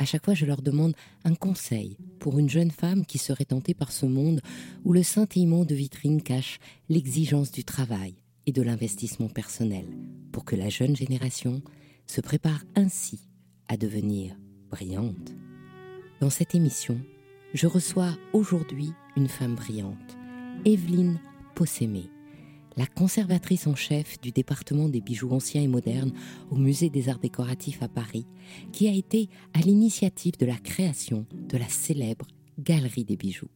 À chaque fois, je leur demande un conseil pour une jeune femme qui serait tentée par ce monde où le scintillement de vitrine cache l'exigence du travail et de l'investissement personnel, pour que la jeune génération se prépare ainsi à devenir brillante. Dans cette émission, je reçois aujourd'hui une femme brillante, Evelyne Possémé, la conservatrice en chef du département des bijoux anciens et modernes au Musée des Arts décoratifs à Paris, qui a été à l'initiative de la création de la célèbre Galerie des bijoux.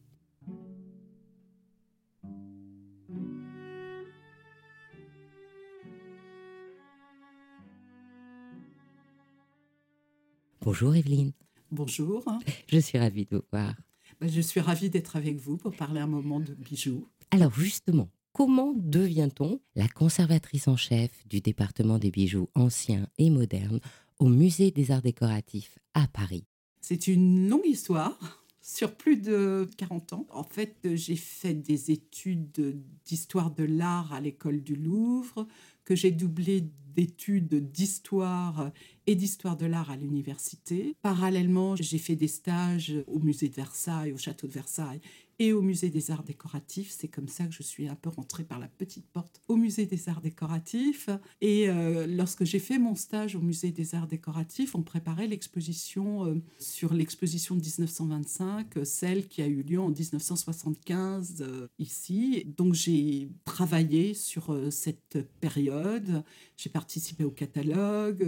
Bonjour Evelyne. Bonjour. Je suis ravie de vous voir. Ben, je suis ravie d'être avec vous pour parler un moment de bijoux. Alors justement, comment devient-on la conservatrice en chef du département des bijoux anciens et modernes au Musée des Arts décoratifs à Paris? C'est une longue histoire sur plus de 40 ans. En fait, j'ai fait des études d'histoire de l'art à l'école du Louvre, que j'ai doublé d'études d'histoire et d'histoire de l'art à l'université. Parallèlement, j'ai fait des stages au musée de Versailles, au château de Versailles et au musée des arts décoratifs. C'est comme ça que je suis un peu rentrée par la petite porte au musée des arts décoratifs. Et euh, lorsque j'ai fait mon stage au musée des arts décoratifs, on préparait l'exposition euh, sur l'exposition de 1925, euh, celle qui a eu lieu en 1975 ici. Donc j'ai travaillé sur cette période. J'ai participé au catalogue.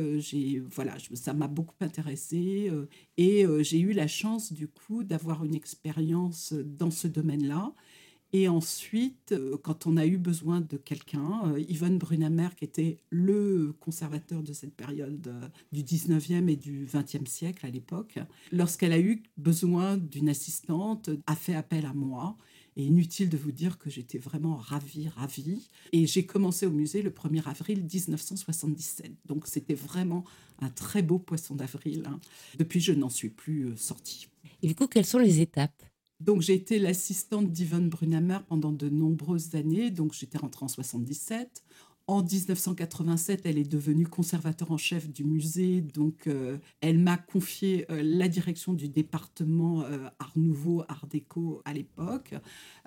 Voilà, ça m'a beaucoup intéressée et j'ai eu la chance du coup d'avoir une expérience dans ce domaine-là. Et ensuite, euh, quand on a eu besoin de quelqu'un, euh, Yvonne Brunamer, qui était le conservateur de cette période euh, du 19e et du 20e siècle à l'époque, lorsqu'elle a eu besoin d'une assistante, a fait appel à moi. Et inutile de vous dire que j'étais vraiment ravie, ravie. Et j'ai commencé au musée le 1er avril 1977. Donc c'était vraiment un très beau poisson d'avril. Hein. Depuis, je n'en suis plus sortie. Et du coup, quelles sont les étapes? Donc j'ai été l'assistante d'Yvonne Brunamer pendant de nombreuses années. Donc j'étais rentrée en 77. En 1987, elle est devenue conservateur en chef du musée, donc euh, elle m'a confié euh, la direction du département euh, Art Nouveau, Art Déco à l'époque,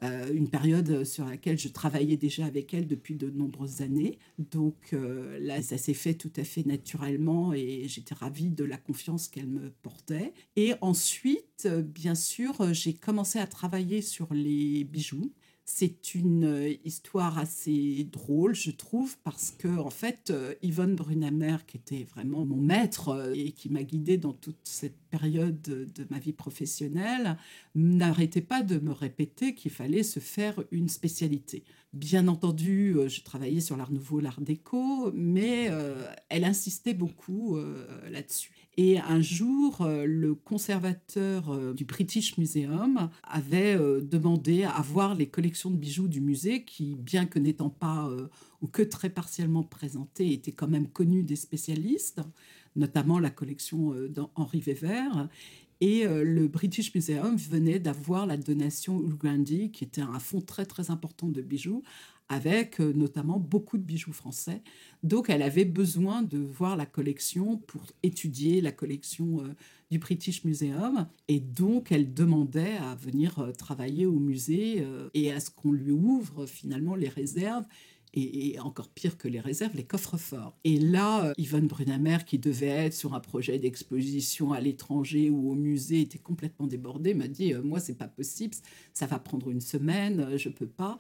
une période sur laquelle je travaillais déjà avec elle depuis de nombreuses années. Donc là, ça s'est fait tout à fait naturellement et j'étais ravie de la confiance qu'elle me portait. Et ensuite, bien sûr, j'ai commencé à travailler sur les bijoux. C'est une euh, histoire assez drôle, je trouve, parce que en fait, euh, Yvonne Brunamer, qui était vraiment mon maître euh, et qui m'a guidée dans toute cette période de ma vie professionnelle, n'arrêtait pas de me répéter qu'il fallait se faire une spécialité. Bien entendu, je travaillais sur l'art nouveau, l'art déco, mais elle insistait beaucoup là-dessus. Et un jour, euh, le conservateur euh, du British Museum avait euh, demandé à voir les collections de bijoux du musée qui, bien que n'étant pas ou que très partiellement présentées, étaient quand même connues des spécialistes, notamment la collection d'Henri Weber. Et le British Museum venait d'avoir la donation Ulgrandi, qui était un fonds très très important de bijoux, avec euh, notamment beaucoup de bijoux français. Donc elle avait besoin de voir la collection pour étudier la collection euh, du British Museum. Et donc elle demandait à venir euh, travailler au musée et à ce qu'on lui ouvre finalement les réserves et, encore pire que les réserves, les coffres forts. Et là, euh, Yvonne Brunamer, qui devait être sur un projet d'exposition à l'étranger ou au musée, était complètement débordée, m'a dit euh, Moi, c'est pas possible, ça va prendre une semaine, euh, je peux pas.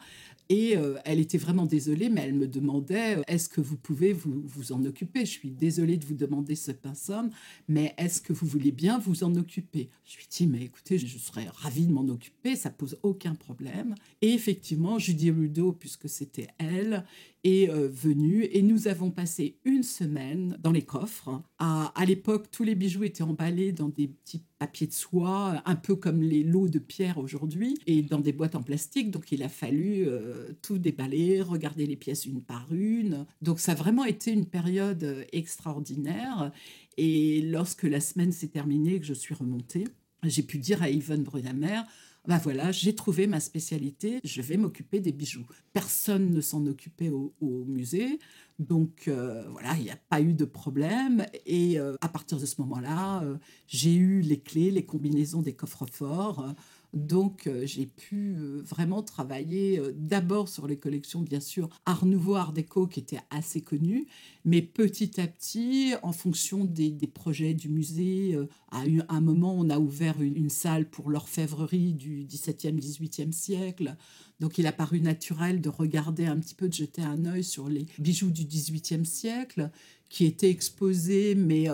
Et elle était vraiment désolée, mais elle me demandait Est-ce que vous pouvez vous, vous en occuper? Je suis désolée de vous demander ce pinceau, mais est-ce que vous voulez bien vous en occuper? Je lui dit Mais écoutez, je serais ravie de m'en occuper, ça pose aucun problème. Et effectivement, Judy Rudo, puisque c'était elle, est euh, venu et nous avons passé une semaine dans les coffres. À, l'époque, tous les bijoux étaient emballés dans des petits papiers de soie, un peu comme les lots de pierre aujourd'hui, et dans des boîtes en plastique. Donc il a fallu euh, tout déballer, regarder les pièces une par une. Donc ça a vraiment été une période euh, extraordinaire. Et lorsque la semaine s'est terminée que je suis remontée, j'ai pu dire à Yvonne Brunamer, ben voilà, j'ai trouvé ma spécialité, je vais m'occuper des bijoux. Personne ne s'en occupait au, musée, donc euh, voilà, il n'y a pas eu de problème. Et euh, à partir de ce moment-là, euh, j'ai eu les clés, les combinaisons des coffres forts. Donc euh, j'ai pu euh, vraiment travailler euh, d'abord sur les collections, bien sûr, Art Nouveau, Art Déco, qui étaient assez connues, mais petit à petit, en fonction des, projets du musée, à un moment, on a ouvert une, salle pour l'orfèvrerie du XVIIe, XVIIIe siècle. Donc il a paru naturel de regarder un petit peu, de jeter un œil sur les bijoux du XVIIIe siècle qui étaient exposés, mais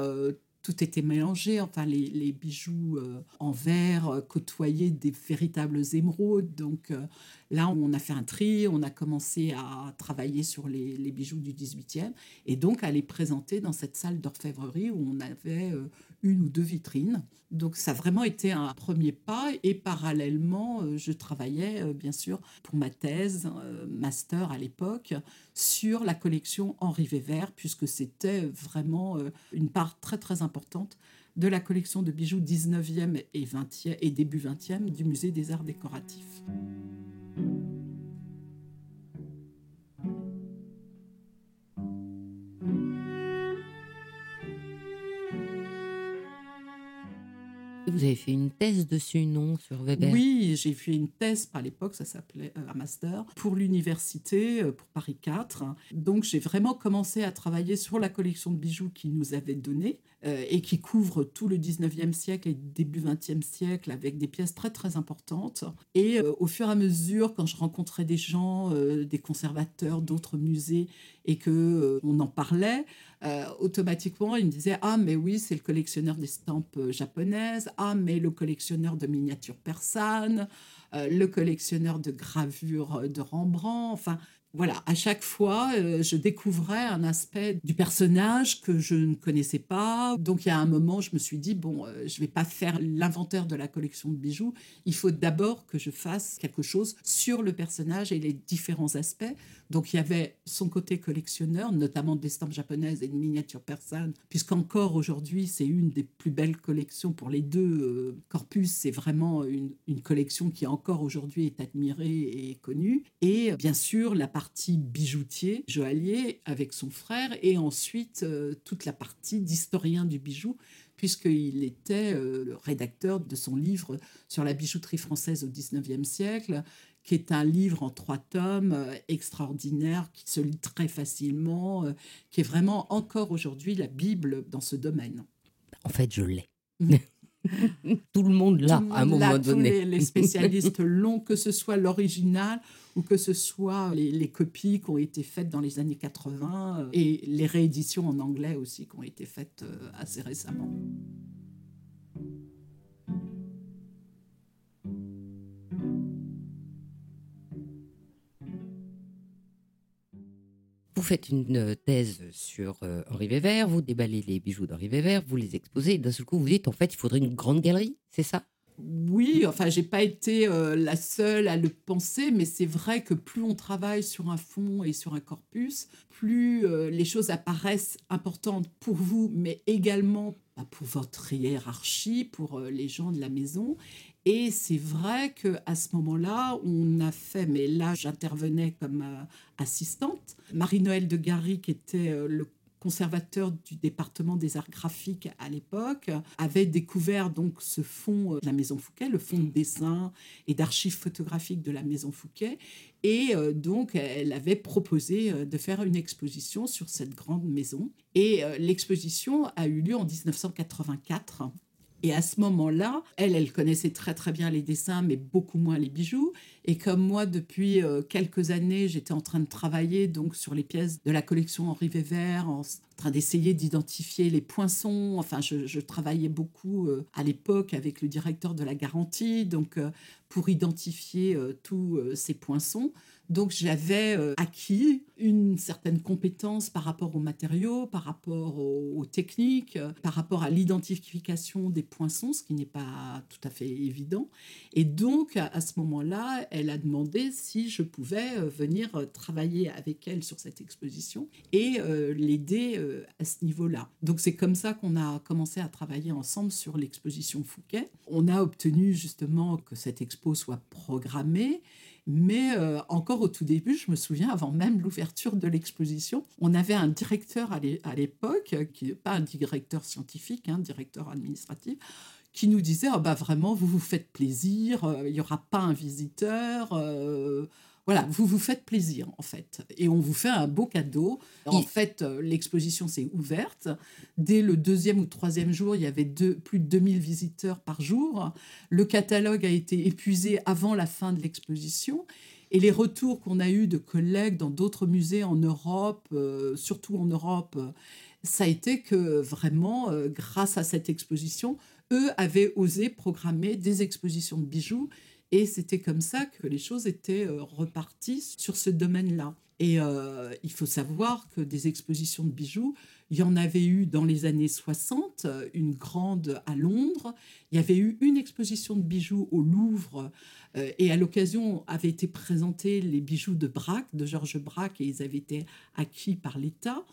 tout était mélangé. Enfin, les, bijoux euh, en verre euh, côtoyaient des véritables émeraudes. Donc euh, là, on a fait un tri, on a commencé à travailler sur les, bijoux du 18e et donc à les présenter dans cette salle d'orfèvrerie où on avait une ou deux vitrines. Donc ça a vraiment été un premier pas et parallèlement, euh, je travaillais euh, bien sûr pour ma thèse, euh, master à l'époque, sur la collection Henri Vévert, puisque c'était vraiment une part très très importante de la collection de bijoux 19e et, 20e, et début 20e du musée des arts décoratifs. Vous avez fait une thèse dessus, non, sur Weber? Oui, j'ai fait une thèse, par l'époque, ça s'appelait euh, un master, pour l'université, euh, pour Paris 4. Donc j'ai vraiment commencé à travailler sur la collection de bijoux qu'il nous avait donnée et qui couvre tout le 19e siècle et début 20e siècle avec des pièces très très importantes. Et au fur et à mesure, quand je rencontrais des gens, des conservateurs d'autres musées et que on en parlait, automatiquement ils me disaient ah mais oui c'est le collectionneur d'estampes japonaises. Ah mais le collectionneur de miniatures persanes, euh, le collectionneur de gravures de Rembrandt, enfin voilà, à chaque fois, euh, je découvrais un aspect du personnage que je ne connaissais pas. Donc, il y a un moment, je me suis dit, bon, euh, je ne vais pas faire l'inventaire de la collection de bijoux. Il faut d'abord que je fasse quelque chose sur le personnage et les différents aspects. Donc, il y avait son côté collectionneur, notamment d'estampes japonaises et de miniatures persanes, puisqu'encore aujourd'hui, c'est une des plus belles collections pour les deux euh, corpus. C'est vraiment une, collection qui encore aujourd'hui est admirée et connue. Et bien sûr, la partie partie bijoutier, joaillier, avec son frère, et ensuite euh, toute la partie d'historien du bijou, puisqu'il était euh, le rédacteur de son livre sur la bijouterie française au XIXe siècle, qui est un livre en trois tomes euh, extraordinaire, qui se lit très facilement, qui est vraiment encore aujourd'hui la Bible dans ce domaine. En fait, je l'ai. Mmh. Tout le monde l'a à un moment donné. Tous les, spécialistes l'ont, que ce soit l'original ou que ce soit les, copies qui ont été faites dans les années 80 euh, et les rééditions en anglais aussi qui ont été faites euh, assez récemment. Faites une euh, thèse sur Henri Weber, vous déballez les bijoux d'Henri Weber, vous les exposez, et d'un seul coup vous dites en fait il faudrait une grande galerie, c'est ça? Oui, enfin, j'ai pas été euh, la seule à le penser, mais c'est vrai que plus on travaille sur un fond et sur un corpus, plus euh, les choses apparaissent importantes pour vous, mais également bah, pour votre hiérarchie, pour euh, les gens de la maison. Et c'est vrai que à ce moment-là, on a fait, mais là, j'intervenais comme assistante. Marie-Noël de Gary, qui était le conservateur du département des arts graphiques à l'époque, avait découvert donc ce fonds de la Maison Fouquet, le fonds de dessin et d'archives photographiques de la Maison Fouquet. Et donc, elle avait proposé de faire une exposition sur cette grande maison. Et l'exposition a eu lieu en 1984 et à ce moment-là, elle, elle connaissait très très bien les dessins, mais beaucoup moins les bijoux. Et comme moi, depuis euh, quelques années, j'étais en train de travailler donc sur les pièces de la collection Henri Weber, en train d'essayer d'identifier les poinçons. Enfin, je, travaillais beaucoup euh, à l'époque avec le directeur de la garantie, donc euh, pour identifier tous ces poinçons. Donc j'avais euh, acquis une certaine compétence par rapport aux matériaux, par rapport aux, techniques, euh, par rapport à l'identification des poinçons, ce qui n'est pas tout à fait évident. Et donc à, ce moment-là, elle a demandé si je pouvais euh, venir travailler avec elle sur cette exposition et l'aider à ce niveau-là. Donc c'est comme ça qu'on a commencé à travailler ensemble sur l'exposition Fouquet. On a obtenu justement que cette expo soit programmée mais euh, encore au tout début, je me souviens, avant même l'ouverture de l'exposition, on avait un directeur à l'époque, qui n'est pas un directeur scientifique, un hein, directeur administratif, qui nous disait oh bah vraiment, vous vous faites plaisir, euh, il n'y aura pas un visiteur. Euh, voilà, vous vous faites plaisir en fait. Et on vous fait un beau cadeau. En fait, euh, l'exposition s'est ouverte. Dès le deuxième ou troisième jour, il y avait plus de 2000 visiteurs par jour. Le catalogue a été épuisé avant la fin de l'exposition. Et les retours qu'on a eus de collègues dans d'autres musées en Europe, euh, surtout en Europe, ça a été que vraiment, euh, grâce à cette exposition, eux avaient osé programmer des expositions de bijoux et c'était comme ça que les choses étaient euh, reparties sur ce domaine-là. Et euh, il faut savoir que des expositions de bijoux, il y en avait eu dans les années 60, une grande à Londres. Il y avait eu une exposition de bijoux au Louvre. Euh, et à l'occasion avaient été présentés les bijoux de Braque, de Georges Braque, et ils avaient été acquis par l'État.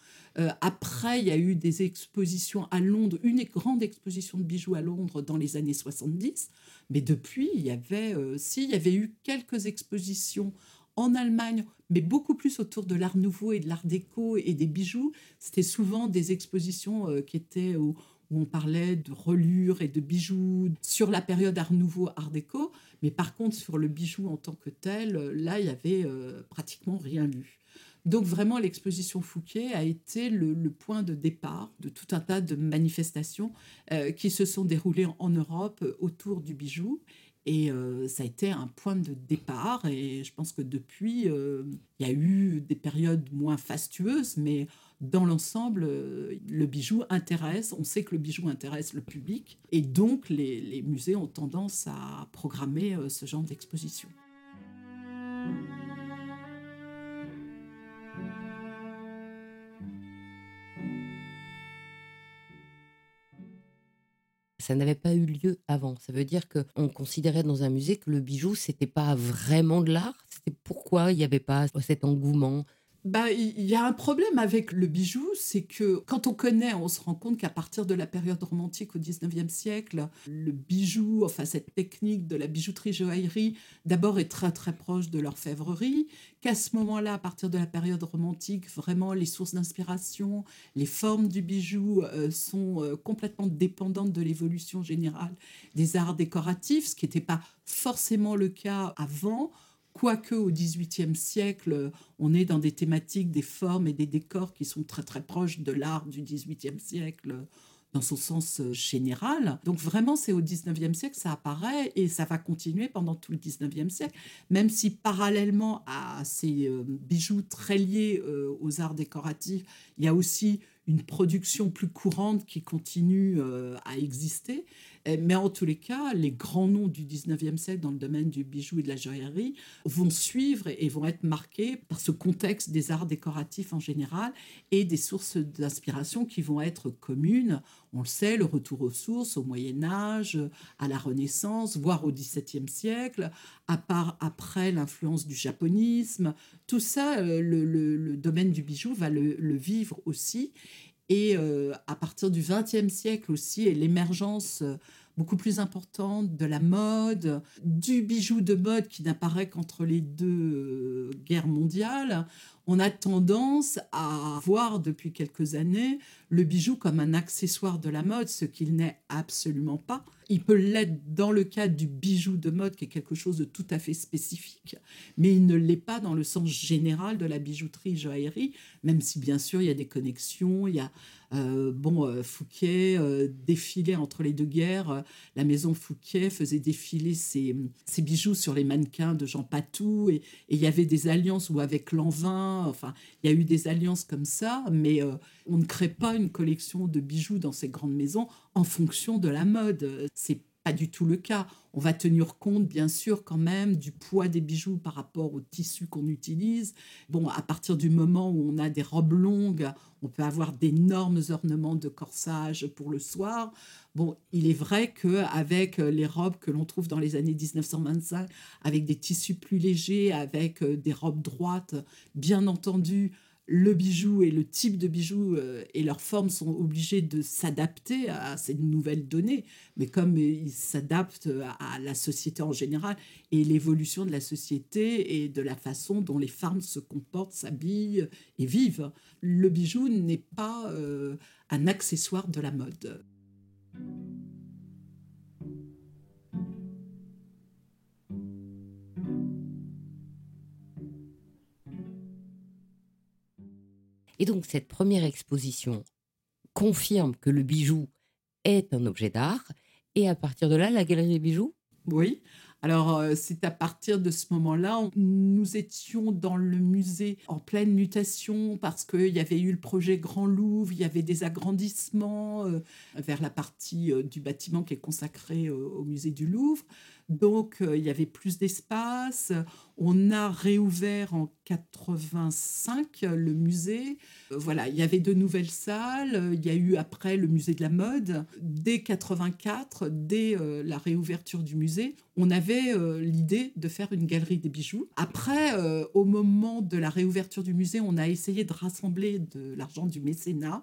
Après, il y a eu des expositions à Londres, une grande exposition de bijoux à Londres dans les années 70. Mais depuis, il y avait, euh, y avait eu quelques expositions en Allemagne, mais beaucoup plus autour de l'art nouveau et de l'art déco et des bijoux. C'était souvent des expositions euh, qui étaient où, on parlait de relures et de bijoux sur la période art nouveau, art déco. Mais par contre, sur le bijou en tant que tel, euh, là, il y avait pratiquement rien lu. Donc vraiment, l'exposition Fouquet a été le, point de départ de tout un tas de manifestations euh, qui se sont déroulées en Europe euh, autour du bijou. Et euh, ça a été un point de départ. Et je pense que depuis, il y a eu des périodes moins fastueuses, mais dans l'ensemble, le bijou intéresse. On sait que le bijou intéresse le public. Et donc, les musées ont tendance à programmer ce genre d'exposition. Ça n'avait pas eu lieu avant. Ça veut dire qu'on considérait dans un musée que le bijou, c'était pas vraiment de l'art. C'était pourquoi il n'y avait pas cet engouement bah, il y a un problème avec le bijou, c'est que quand on connaît, on se rend compte qu'à partir de la période romantique au 19e siècle, le bijou, enfin cette technique de la bijouterie joaillerie, d'abord est très très proche de l'orfèvrerie, qu'à ce moment-là, à partir de la période romantique, vraiment les sources d'inspiration, les formes du bijou euh, sont euh, complètement dépendantes de l'évolution générale des arts décoratifs, ce qui n'était pas forcément le cas avant. Quoique au XVIIIe siècle, on est dans des thématiques, des formes et des décors qui sont très très proches de l'art du XVIIIe siècle dans son sens euh, général. Donc vraiment, c'est au XIXe siècle ça apparaît et ça va continuer pendant tout le XIXe siècle, même si parallèlement à ces euh, bijoux très liés euh, aux arts décoratifs, il y a aussi une production plus courante qui continue à exister. Eh, mais en tous les cas, les grands noms du 19e siècle dans le domaine du bijou et de la joaillerie vont suivre et vont être marqués par ce contexte des arts décoratifs en général et des sources d'inspiration qui vont être communes. On le sait, le retour aux sources au Moyen Âge, à la Renaissance, voire au XVIIe siècle, à part après l'influence du japonisme. Tout ça, euh, le, domaine du bijou va le, le vivre aussi. Et euh, à partir du XXe siècle aussi, et l'émergence euh, beaucoup plus importante de la mode, du bijou de mode qui n'apparaît qu'entre les deux euh, guerres mondiales, on a tendance à voir depuis quelques années le bijou comme un accessoire de la mode, ce qu'il n'est absolument pas. Il peut l'être dans le cadre du bijou de mode, qui est quelque chose de tout à fait spécifique, mais il ne l'est pas dans le sens général de la bijouterie joaillerie, même si bien sûr il y a des connexions, il y a euh, bon, euh, Fouquet euh, défilait entre les deux guerres. la maison Fouquet faisait défiler ses, bijoux sur les mannequins de Jean Patou. Et il y avait des alliances, ou avec Lanvin, enfin, il y a eu des alliances comme ça. Mais on ne crée pas une collection de bijoux dans ces grandes maisons en fonction de la mode. C'est pas du tout le cas. On va tenir compte, bien sûr, quand même, du poids des bijoux par rapport au tissu qu'on utilise. Bon, à partir du moment où on a des robes longues, on peut avoir d'énormes ornements de corsage pour le soir. Bon, il est vrai qu'avec les robes que l'on trouve dans les années 1925, avec des tissus plus légers, avec euh, des robes droites, bien entendu, le bijou et le type de bijou euh, et leur forme sont obligés de s'adapter à ces nouvelles données, mais comme ils s'adaptent à la société en général et l'évolution de la société et de la façon dont les femmes se comportent, s'habillent et vivent, le bijou n'est pas euh, un accessoire de la mode. Et donc cette première exposition confirme que le bijou est un objet d'art. Et à partir de là, la galerie des bijoux? Oui. Alors, euh, c'est à partir de ce moment-là, nous étions dans le musée en pleine mutation parce qu'il y avait eu le projet Grand Louvre, il y avait des agrandissements euh, vers la partie euh, du bâtiment qui est consacrée au musée du Louvre. Donc, euh, il y avait plus d'espace. On a réouvert en 85 le musée. Euh, voilà, il y avait de nouvelles salles. Il y a eu après le musée de la mode. Dès 84, dès euh, la réouverture du musée, on avait l'idée de faire une galerie des bijoux. Après, au moment de la réouverture du musée, on a essayé de rassembler de l'argent du mécénat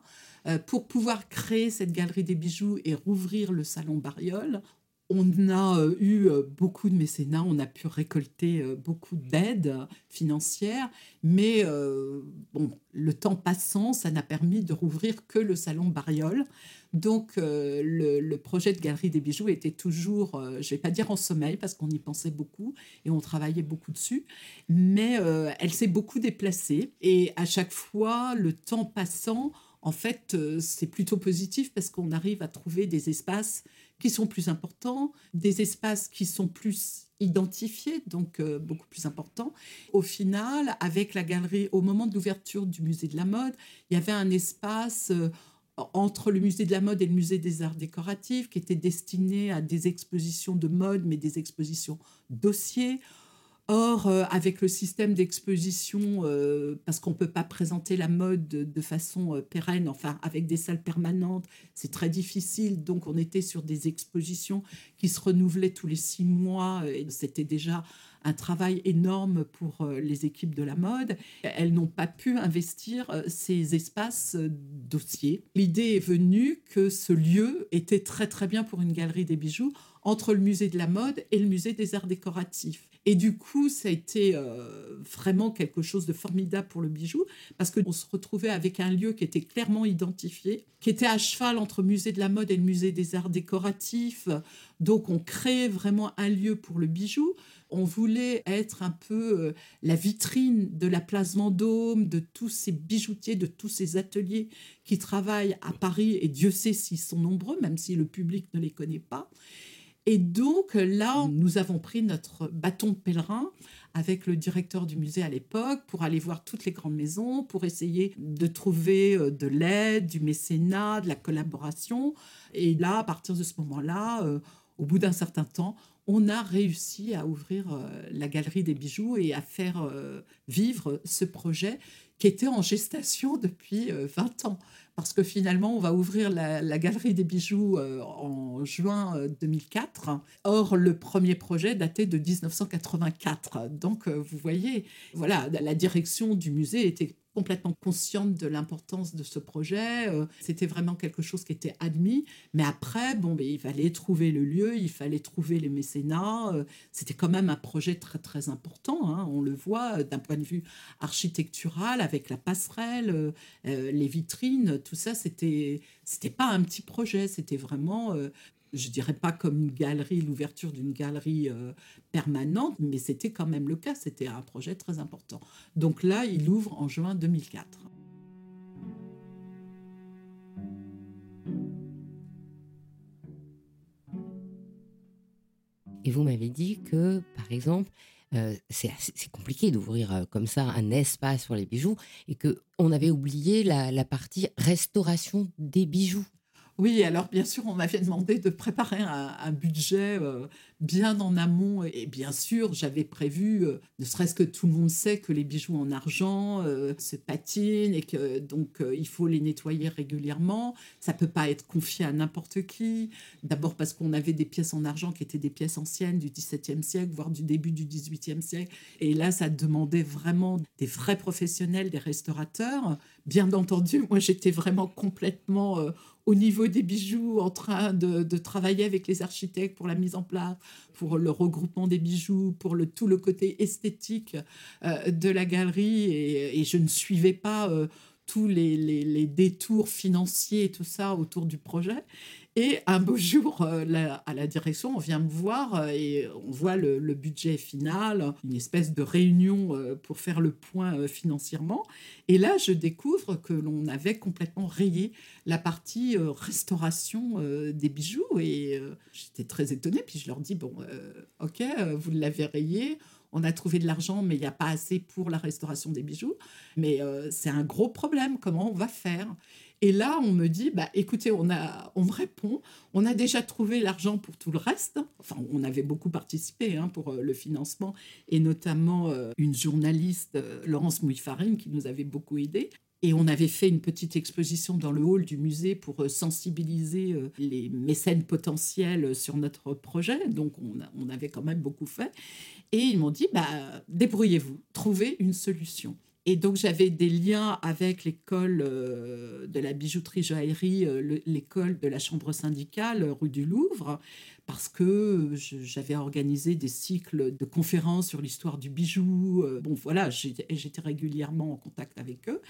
pour pouvoir créer cette galerie des bijoux et rouvrir le salon Bariol on a euh, eu euh, beaucoup de mécénats, on a pu récolter euh, beaucoup d'aides financières, mais bon, le temps passant, ça n'a permis de rouvrir que le salon Bariol. Donc, le, projet de Galerie des Bijoux était toujours, je ne vais pas dire en sommeil, parce qu'on y pensait beaucoup et on travaillait beaucoup dessus, mais elle s'est beaucoup déplacée. Et à chaque fois, le temps passant, en fait, c'est plutôt positif parce qu'on arrive à trouver des espaces qui sont plus importants, des espaces qui sont plus identifiés, donc euh, beaucoup plus importants. Au final, avec la galerie, au moment de l'ouverture du musée de la mode, il y avait un espace euh, entre le musée de la mode et le musée des arts décoratifs qui était destiné à des expositions de mode, mais des expositions dossiers. Or, euh, avec le système d'exposition, euh, parce qu'on ne peut pas présenter la mode de, façon euh, pérenne, enfin avec des salles permanentes, c'est très difficile. Donc, on était sur des expositions qui se renouvelaient tous les six mois. Et c'était déjà un travail énorme pour les équipes de la mode. Elles n'ont pas pu investir ces espaces dossiers. L'idée est venue que ce lieu était très très bien pour une galerie des bijoux entre le musée de la mode et le musée des arts décoratifs. Et du coup, ça a été euh, vraiment quelque chose de formidable pour le bijou, parce qu'on se retrouvait avec un lieu qui était clairement identifié, qui était à cheval entre le musée de la mode et le musée des arts décoratifs. Donc, on créait vraiment un lieu pour le bijou. On voulait être un peu euh, la vitrine de la place Vendôme, de tous ces bijoutiers, de tous ces ateliers qui travaillent à Paris, et Dieu sait s'ils sont nombreux, même si le public ne les connaît pas. Et donc là, nous avons pris notre bâton de pèlerin avec le directeur du musée à l'époque pour aller voir toutes les grandes maisons, pour essayer de trouver euh, de l'aide, du mécénat, de la collaboration. Et là, à partir de ce moment-là, euh, au bout d'un certain temps, on a réussi à ouvrir euh, la galerie des bijoux et à faire vivre ce projet qui était en gestation depuis 20 ans parce que finalement, on va ouvrir la, galerie des bijoux euh, en juin 2004. Euh, Or, le premier projet datait de 1984. Donc, euh, vous voyez, voilà, la direction du musée était complètement consciente de l'importance de ce projet. Euh, c'était vraiment quelque chose qui était admis. Mais après, bon, ben, il fallait trouver le lieu, il fallait trouver les mécénats. Euh, c'était quand même un projet très, très important. Hein. on le voit d'un point de vue architectural, avec la passerelle, les vitrines, tout ça, c'était, c'était pas un petit projet. C'était vraiment je dirais pas comme une galerie, l'ouverture d'une galerie euh, permanente, mais c'était quand même le cas, c'était un projet très important. Donc là, il ouvre en juin 2004. Et vous m'avez dit que, par exemple, euh, c'est compliqué d'ouvrir euh, comme ça un espace pour les bijoux et que on avait oublié la partie restauration des bijoux. Oui, alors bien sûr, on m'avait demandé de préparer un, budget euh, bien en amont. Et bien sûr, j'avais prévu, euh, ne serait-ce que tout le monde sait que les bijoux en argent euh, se patinent et que donc il faut les nettoyer régulièrement. Ça peut pas être confié à n'importe qui. D'abord parce qu'on avait des pièces en argent qui étaient des pièces anciennes du XVIIe siècle, voire du début du XVIIIe siècle. Et là, ça demandait vraiment des vrais professionnels, des restaurateurs. Bien entendu, moi, j'étais vraiment complètement au niveau des bijoux, en train de, travailler avec les architectes pour la mise en place, pour le regroupement des bijoux, pour le, tout le côté esthétique euh, de la galerie. Et, je ne suivais pas euh, tous les, les, détours financiers et tout ça autour du projet. Et un beau jour, euh, à la direction, on vient me voir euh, et on voit le, budget final, une espèce de réunion euh, pour faire le point financièrement. Et là, je découvre que l'on avait complètement rayé la partie restauration des bijoux. Et j'étais très étonnée. Puis je leur dis, bon, ok, vous l'avez rayé on a trouvé de l'argent, mais il n'y a pas assez pour la restauration des bijoux. Mais c'est un gros problème. Comment on va faire? Et là, on me dit, bah, écoutez, on, a, on me répond, on a déjà trouvé l'argent pour tout le reste. Enfin, on avait beaucoup participé hein, pour euh, le financement, et notamment euh, une journaliste, euh, Laurence Mouifarine, qui nous avait beaucoup aidé. Et on avait fait une petite exposition dans le hall du musée pour sensibiliser les mécènes potentiels sur notre projet. Donc, on, on avait quand même beaucoup fait. Et ils m'ont dit, bah, débrouillez-vous, trouvez une solution. Et donc j'avais des liens avec l'école euh, de la bijouterie joaillerie, euh, l'école de la chambre syndicale euh, rue du Louvre, parce que j'avais organisé des cycles de conférences sur l'histoire du bijou. bon voilà, j'étais régulièrement en contact avec eux.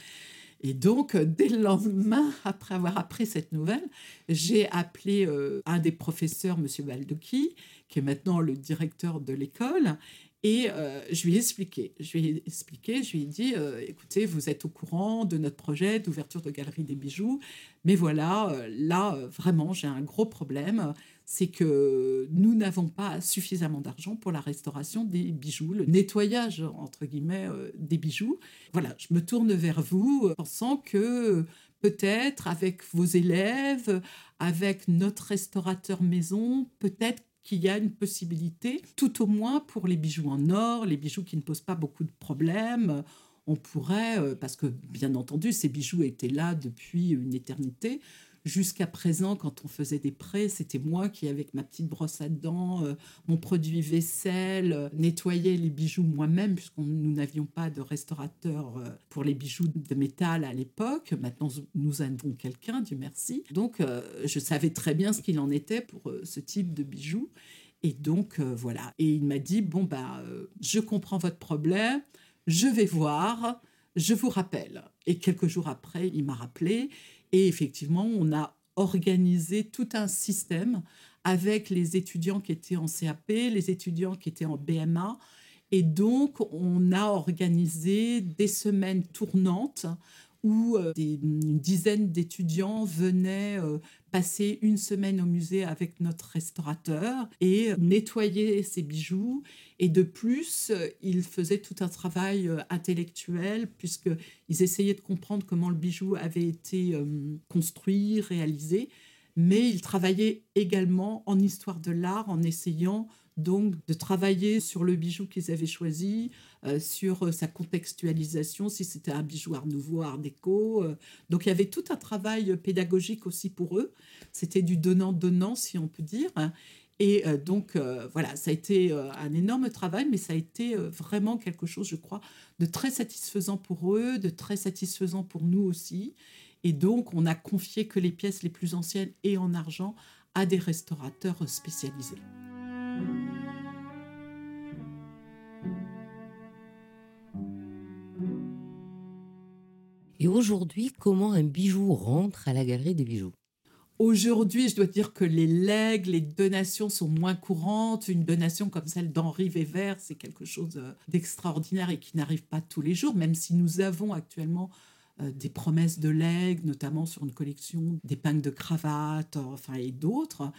Et donc, dès le lendemain, après avoir appris cette nouvelle, j'ai appelé un des professeurs, M. Baldoki, qui est maintenant le directeur de l'école, et euh, je lui ai expliqué, je lui ai expliqué, je lui ai dit, euh, écoutez, vous êtes au courant de notre projet d'ouverture de galerie des bijoux, mais voilà, euh, là, vraiment, j'ai un gros problème, c'est que nous n'avons pas suffisamment d'argent pour la restauration des bijoux, le nettoyage, entre guillemets, des bijoux. Voilà, je me tourne vers vous, pensant que peut-être avec vos élèves, avec notre restaurateur maison, peut-être qu'il y a une possibilité, tout au moins pour les bijoux en or, les bijoux qui ne posent pas beaucoup de problèmes. On pourrait, euh, parce que bien entendu, ces bijoux étaient là depuis une éternité, Jusqu'à présent, quand on faisait des prêts, c'était moi qui, avec ma petite brosse à dents, euh, mon produit vaisselle, euh, nettoyais les bijoux moi-même, puisque nous n'avions pas de restaurateur euh, pour les bijoux de métal à l'époque. Maintenant, nous avons quelqu'un, Dieu merci. Donc, je savais très bien ce qu'il en était pour ce type de bijoux. Et donc, voilà. Et il m'a dit, bon, bah, je comprends votre problème, je vais voir, je vous rappelle. Et quelques jours après, il m'a rappelé et effectivement, on a organisé tout un système avec les étudiants qui étaient en CAP, les étudiants qui étaient en BMA. Et donc, on a organisé des semaines tournantes où euh, une dizaine d'étudiants venaient euh, passer une semaine au musée avec notre restaurateur et nettoyer ses bijoux. Et de plus, ils faisaient tout un travail euh, intellectuel puisqu'ils essayaient de comprendre comment le bijou avait été construit, réalisé. Mais ils travaillaient également en histoire de l'art en essayant donc de travailler sur le bijou qu'ils avaient choisi, euh, sur euh, sa contextualisation, si c'était un bijou art nouveau, art déco. Euh. donc il y avait tout un travail pédagogique aussi pour eux. C'était du donnant-donnant, si on peut dire. Et donc, voilà, ça a été un énorme travail, mais ça a été vraiment quelque chose, je crois, de très satisfaisant pour eux, de très satisfaisant pour nous aussi. Et donc, on a confié que les pièces les plus anciennes et en argent à des restaurateurs spécialisés. Et aujourd'hui, comment un bijou rentre à la galerie des bijoux? Aujourd'hui, je dois dire que les legs, les donations sont moins courantes. Une donation comme celle d'Henri Weber, c'est quelque chose euh, d'extraordinaire et qui n'arrive pas tous les jours, même si nous avons actuellement euh, des promesses de legs, notamment sur une collection d'épingles de cravate, enfin, et d'autres.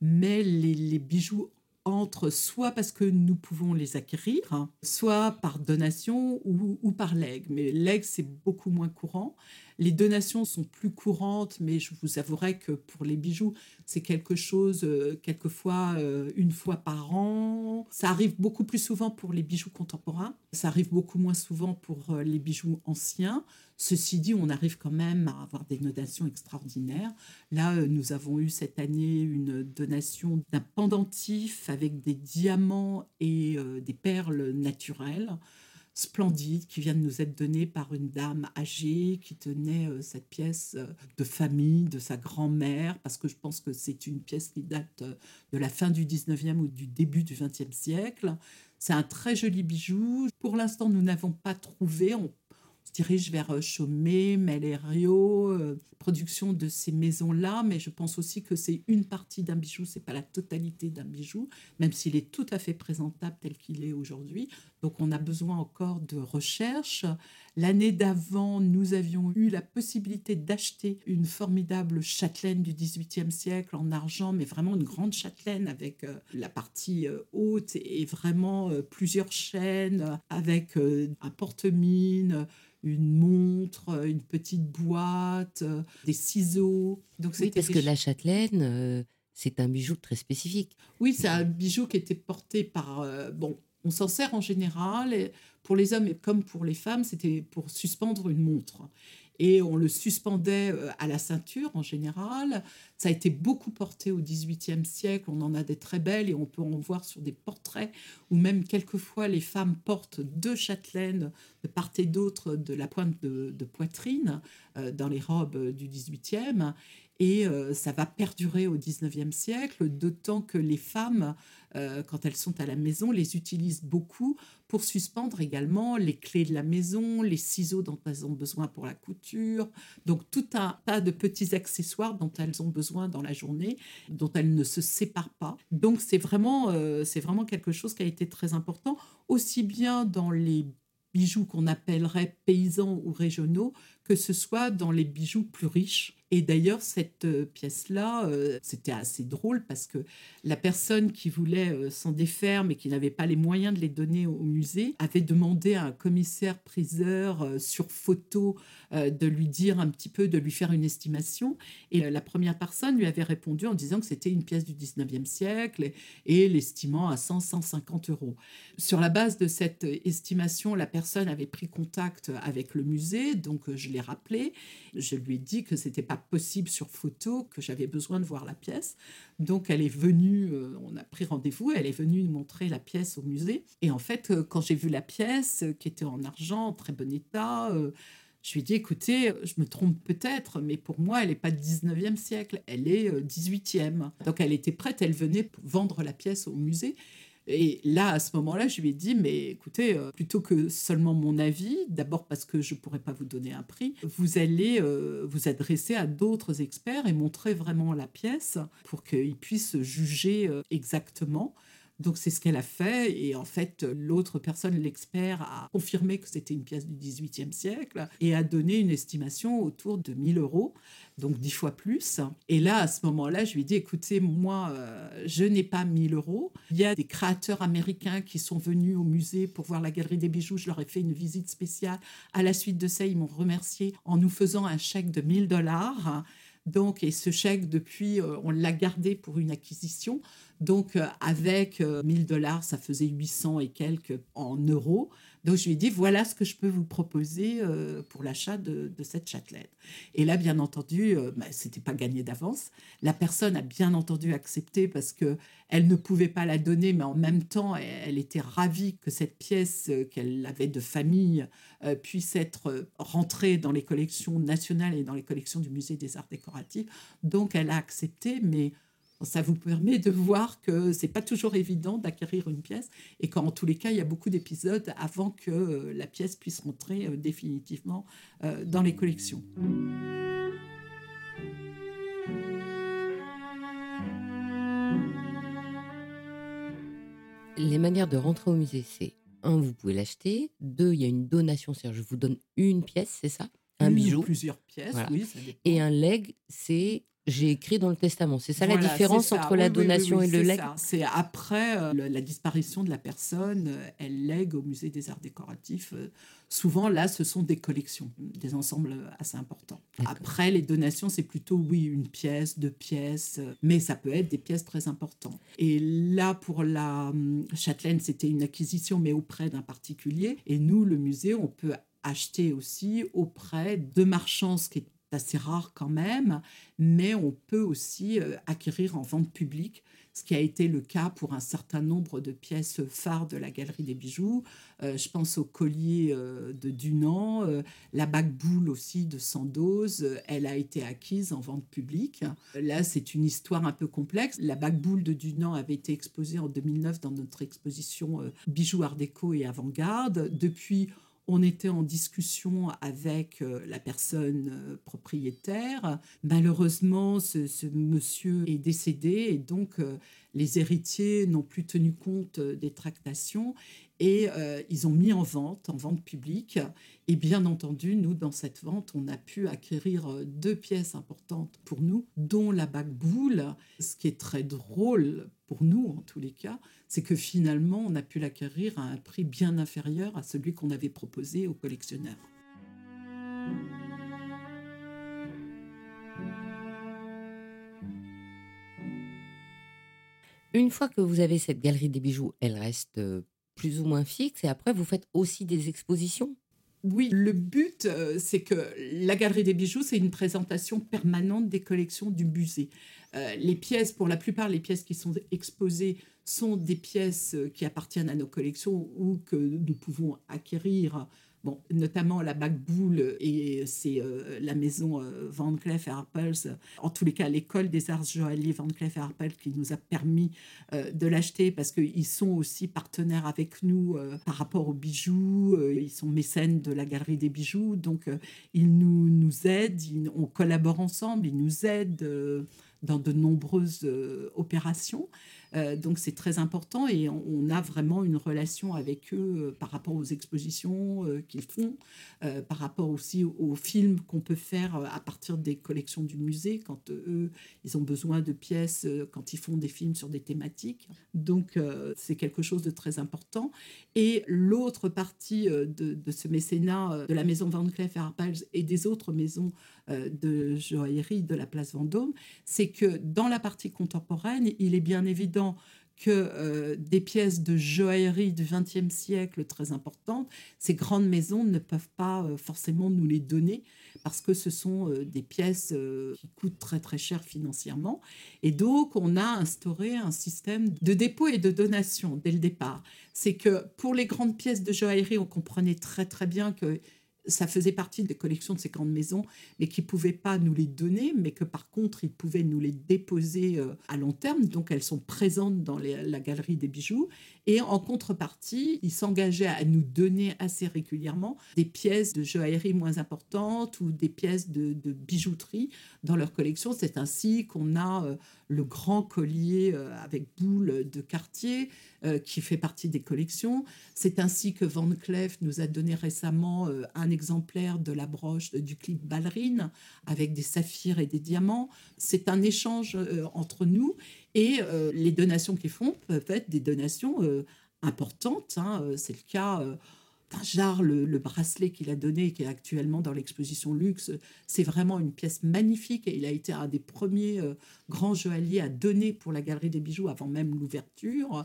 Mais les, les bijoux entre soit parce que nous pouvons les acquérir, soit par donation ou, par legs. Mais legs, c'est beaucoup moins courant. Les donations sont plus courantes, mais je vous avouerai que pour les bijoux, c'est quelque chose, euh, quelquefois, euh, une fois par an. Ça arrive beaucoup plus souvent pour les bijoux contemporains. Ça arrive beaucoup moins souvent pour euh, les bijoux anciens. Ceci dit, on arrive quand même à avoir des donations extraordinaires. Là, nous avons eu cette année une donation d'un pendentif avec des diamants et des perles naturelles splendide qui vient de nous être donnée par une dame âgée qui tenait euh, cette pièce euh, de famille de sa grand-mère, parce que je pense que c'est une pièce qui date euh, de la fin du 19e ou du début du 20e siècle. C'est un très joli bijou. Pour l'instant, nous n'avons pas trouvé, on se dirige vers Chaumet, Mellerio, euh, production de ces maisons-là, mais je pense aussi que c'est une partie d'un bijou, c'est pas la totalité d'un bijou, même s'il est tout à fait présentable tel qu'il est aujourd'hui. Donc on a besoin encore de recherche. L'année d'avant, nous avions eu la possibilité d'acheter une formidable châtelaine du XVIIIe siècle en argent, mais vraiment une grande châtelaine avec euh, la partie haute et vraiment plusieurs chaînes, avec un porte-mine une montre, une petite boîte, euh, des ciseaux. Donc oui, parce que la châtelaine, euh, c'est un bijou très spécifique. Oui, c'est un bijou qui était porté par... Euh, bon, on s'en sert en général, pour les hommes et comme pour les femmes, c'était pour suspendre une montre et on le suspendait euh, à la ceinture en général. Ça a été beaucoup porté au XVIIIe siècle. On en a des très belles et on peut en voir sur des portraits où même quelquefois les femmes portent deux châtelaines de part et d'autre de la pointe de, poitrine euh, dans les robes du XVIIIe. Et euh, ça va perdurer au XIXe siècle, d'autant que les femmes euh, quand elles sont à la maison, les utilisent beaucoup pour suspendre également les clés de la maison, les ciseaux dont elles ont besoin pour la couture. Donc tout un tas de petits accessoires dont elles ont besoin dans la journée, dont elles ne se séparent pas. Donc c'est vraiment, euh, c'est vraiment quelque chose qui a été très important, aussi bien dans les bijoux qu'on appellerait paysans ou régionaux, que ce soit dans les bijoux plus riches et d'ailleurs, cette euh, pièce-là, euh, c'était assez drôle parce que la personne qui voulait euh, s'en défaire mais qui n'avait pas les moyens de les donner au musée avait demandé à un commissaire-priseur sur photo de lui dire un petit peu, de lui faire une estimation. Et la première personne lui avait répondu en disant que c'était une pièce du 19e siècle et, l'estimant à 100, 150 euros. Sur la base de cette estimation, la personne avait pris contact avec le musée, donc je l'ai rappelé. Je lui ai dit que c'était pas possible sur photo, que j'avais besoin de voir la pièce. Donc elle est venue, euh, on a pris rendez-vous, elle est venue nous montrer la pièce au musée. Et en fait, euh, quand j'ai vu la pièce, euh, qui était en argent, en très bon état, je lui ai dit, écoutez, je me trompe peut-être, mais pour moi, elle n'est pas 19e siècle, elle est 18e. Donc elle était prête, elle venait vendre la pièce au musée. Et là, à ce moment-là, je lui ai dit, mais écoutez, euh, plutôt que seulement mon avis, d'abord parce que je ne pourrais pas vous donner un prix, vous allez euh, vous adresser à d'autres experts et montrer vraiment la pièce pour qu'ils puissent juger euh, exactement. Donc c'est ce qu'elle a fait et en fait l'autre personne, l'expert, a confirmé que c'était une pièce du XVIIIe siècle et a donné une estimation autour de 1000 euros, donc dix fois plus. Et là, à ce moment-là, je lui ai dit, écoutez, moi, euh, je n'ai pas 1000 euros. Il y a des créateurs américains qui sont venus au musée pour voir la galerie des bijoux. Je leur ai fait une visite spéciale. À la suite de ça, ils m'ont remercié en nous faisant un chèque de 1000 dollars. Donc, et ce chèque, depuis, euh, on l'a gardé pour une acquisition. Donc, euh, avec 1000 euh, dollars, ça faisait 800 et quelques en euros. Donc je lui ai dit, voilà ce que je peux vous proposer pour l'achat de, cette châtelette. Et là, bien entendu, bah, ce n'était pas gagné d'avance. La personne a bien entendu accepté parce que elle ne pouvait pas la donner, mais en même temps, elle, était ravie que cette pièce qu'elle avait de famille puisse être rentrée dans les collections nationales et dans les collections du Musée des Arts Décoratifs. Donc elle a accepté, mais ça vous permet de voir que c'est pas toujours évident d'acquérir une pièce et qu'en tous les cas, il y a beaucoup d'épisodes avant que euh, la pièce puisse rentrer euh, définitivement euh, dans les collections. Les manières de rentrer au musée, c'est un, vous pouvez l'acheter. Deux, il y a une donation, c'est-à-dire je vous donne une pièce, c'est ça? Un bijou. plusieurs pièces, oui. Ça et un leg, c'est j'ai écrit dans le testament. C'est ça la différence entre la donation et le legs? C'est après euh, la disparition de la personne, euh, elle lègue au musée des arts décoratifs. Euh, souvent, là, ce sont des collections, des ensembles assez importants. Après, les donations, c'est plutôt, oui, une pièce, deux pièces, mais ça peut être des pièces très importantes. Et là, pour la hum, châtelaine, c'était une acquisition, mais auprès d'un particulier. Et nous, le musée, on peut acheter aussi auprès de marchands, ce qui est assez rare quand même, mais on peut aussi euh, acquérir en vente publique, ce qui a été le cas pour un certain nombre de pièces phares de la Galerie des Bijoux. Euh, je pense au collier euh, de Dunant, la bague boule aussi de Sandoz, elle a été acquise en vente publique. Là, c'est une histoire un peu complexe. La bague boule de Dunant avait été exposée en 2009 dans notre exposition Bijoux Art déco et avant-garde. Depuis, on était en discussion avec euh, la personne euh, propriétaire. Malheureusement, ce, monsieur est décédé et donc euh, les héritiers n'ont plus tenu compte des tractations et ils ont mis en vente, en vente publique. Et bien entendu, nous, dans cette vente, on a pu acquérir deux pièces importantes pour nous, dont la bague boule. Ce qui est très drôle pour nous, en tous les cas, c'est que finalement, on a pu l'acquérir à un prix bien inférieur à celui qu'on avait proposé aux collectionneurs. Une fois que vous avez cette galerie des bijoux, elle reste euh, plus ou moins fixe et après vous faites aussi des expositions? Oui, le but, euh, c'est que la Galerie des bijoux, c'est une présentation permanente des collections du musée. Euh, les pièces, pour la plupart, les pièces qui sont exposées sont des pièces euh, qui appartiennent à nos collections ou que nous pouvons acquérir Bon, notamment la bague boule et c'est euh, la maison euh, Van Cleef Arpels, en tous les cas l'école des arts joailliers Van Cleef Arpels qui nous a permis euh, de l'acheter parce qu'ils sont aussi partenaires avec nous par rapport aux bijoux, ils sont mécènes de la galerie des bijoux, donc ils nous, nous aident, on collabore ensemble, ils nous aident dans de nombreuses opérations. Euh, donc c'est très important et on, a vraiment une relation avec eux euh, par rapport aux expositions euh, qu'ils font, par rapport aussi aux, films qu'on peut faire à partir des collections du musée quand eux, ils ont besoin de pièces, quand ils font des films sur des thématiques. Donc c'est quelque chose de très important. Et l'autre partie de, ce mécénat de la maison Van Cleef Arpels et des autres maisons de joaillerie de la place Vendôme, c'est que dans la partie contemporaine, il est bien évident que euh, des pièces de joaillerie du XXe siècle très importantes, ces grandes maisons ne peuvent pas euh, forcément nous les donner parce que ce sont euh, des pièces qui coûtent très très cher financièrement. Et donc, on a instauré un système de dépôt et de donation dès le départ. C'est que pour les grandes pièces de joaillerie, on comprenait très très bien que ça faisait partie des collections de ces grandes maisons, mais qui ne pouvaient pas nous les donner, mais que par contre, ils pouvaient nous les déposer euh, à long terme. Donc, elles sont présentes dans la galerie des bijoux. Et en contrepartie, ils s'engageaient à nous donner assez régulièrement des pièces de joaillerie moins importantes ou des pièces de, bijouterie dans leur collection. C'est ainsi qu'on a euh, le grand collier euh, avec boule de quartier qui fait partie des collections. C'est ainsi que Van Cleef nous a donné récemment un exemplaire de la broche du clip ballerine avec des saphirs et des diamants. C'est un échange euh, entre nous et euh, les donations qu'ils font peuvent être des donations euh, importantes. Hein. C'est le cas Tajar, le, le bracelet qu'il a donné, qui est actuellement dans l'exposition Luxe, c'est vraiment une pièce magnifique et il a été un des premiers euh, grands joailliers à donner pour la Galerie des Bijoux avant même l'ouverture.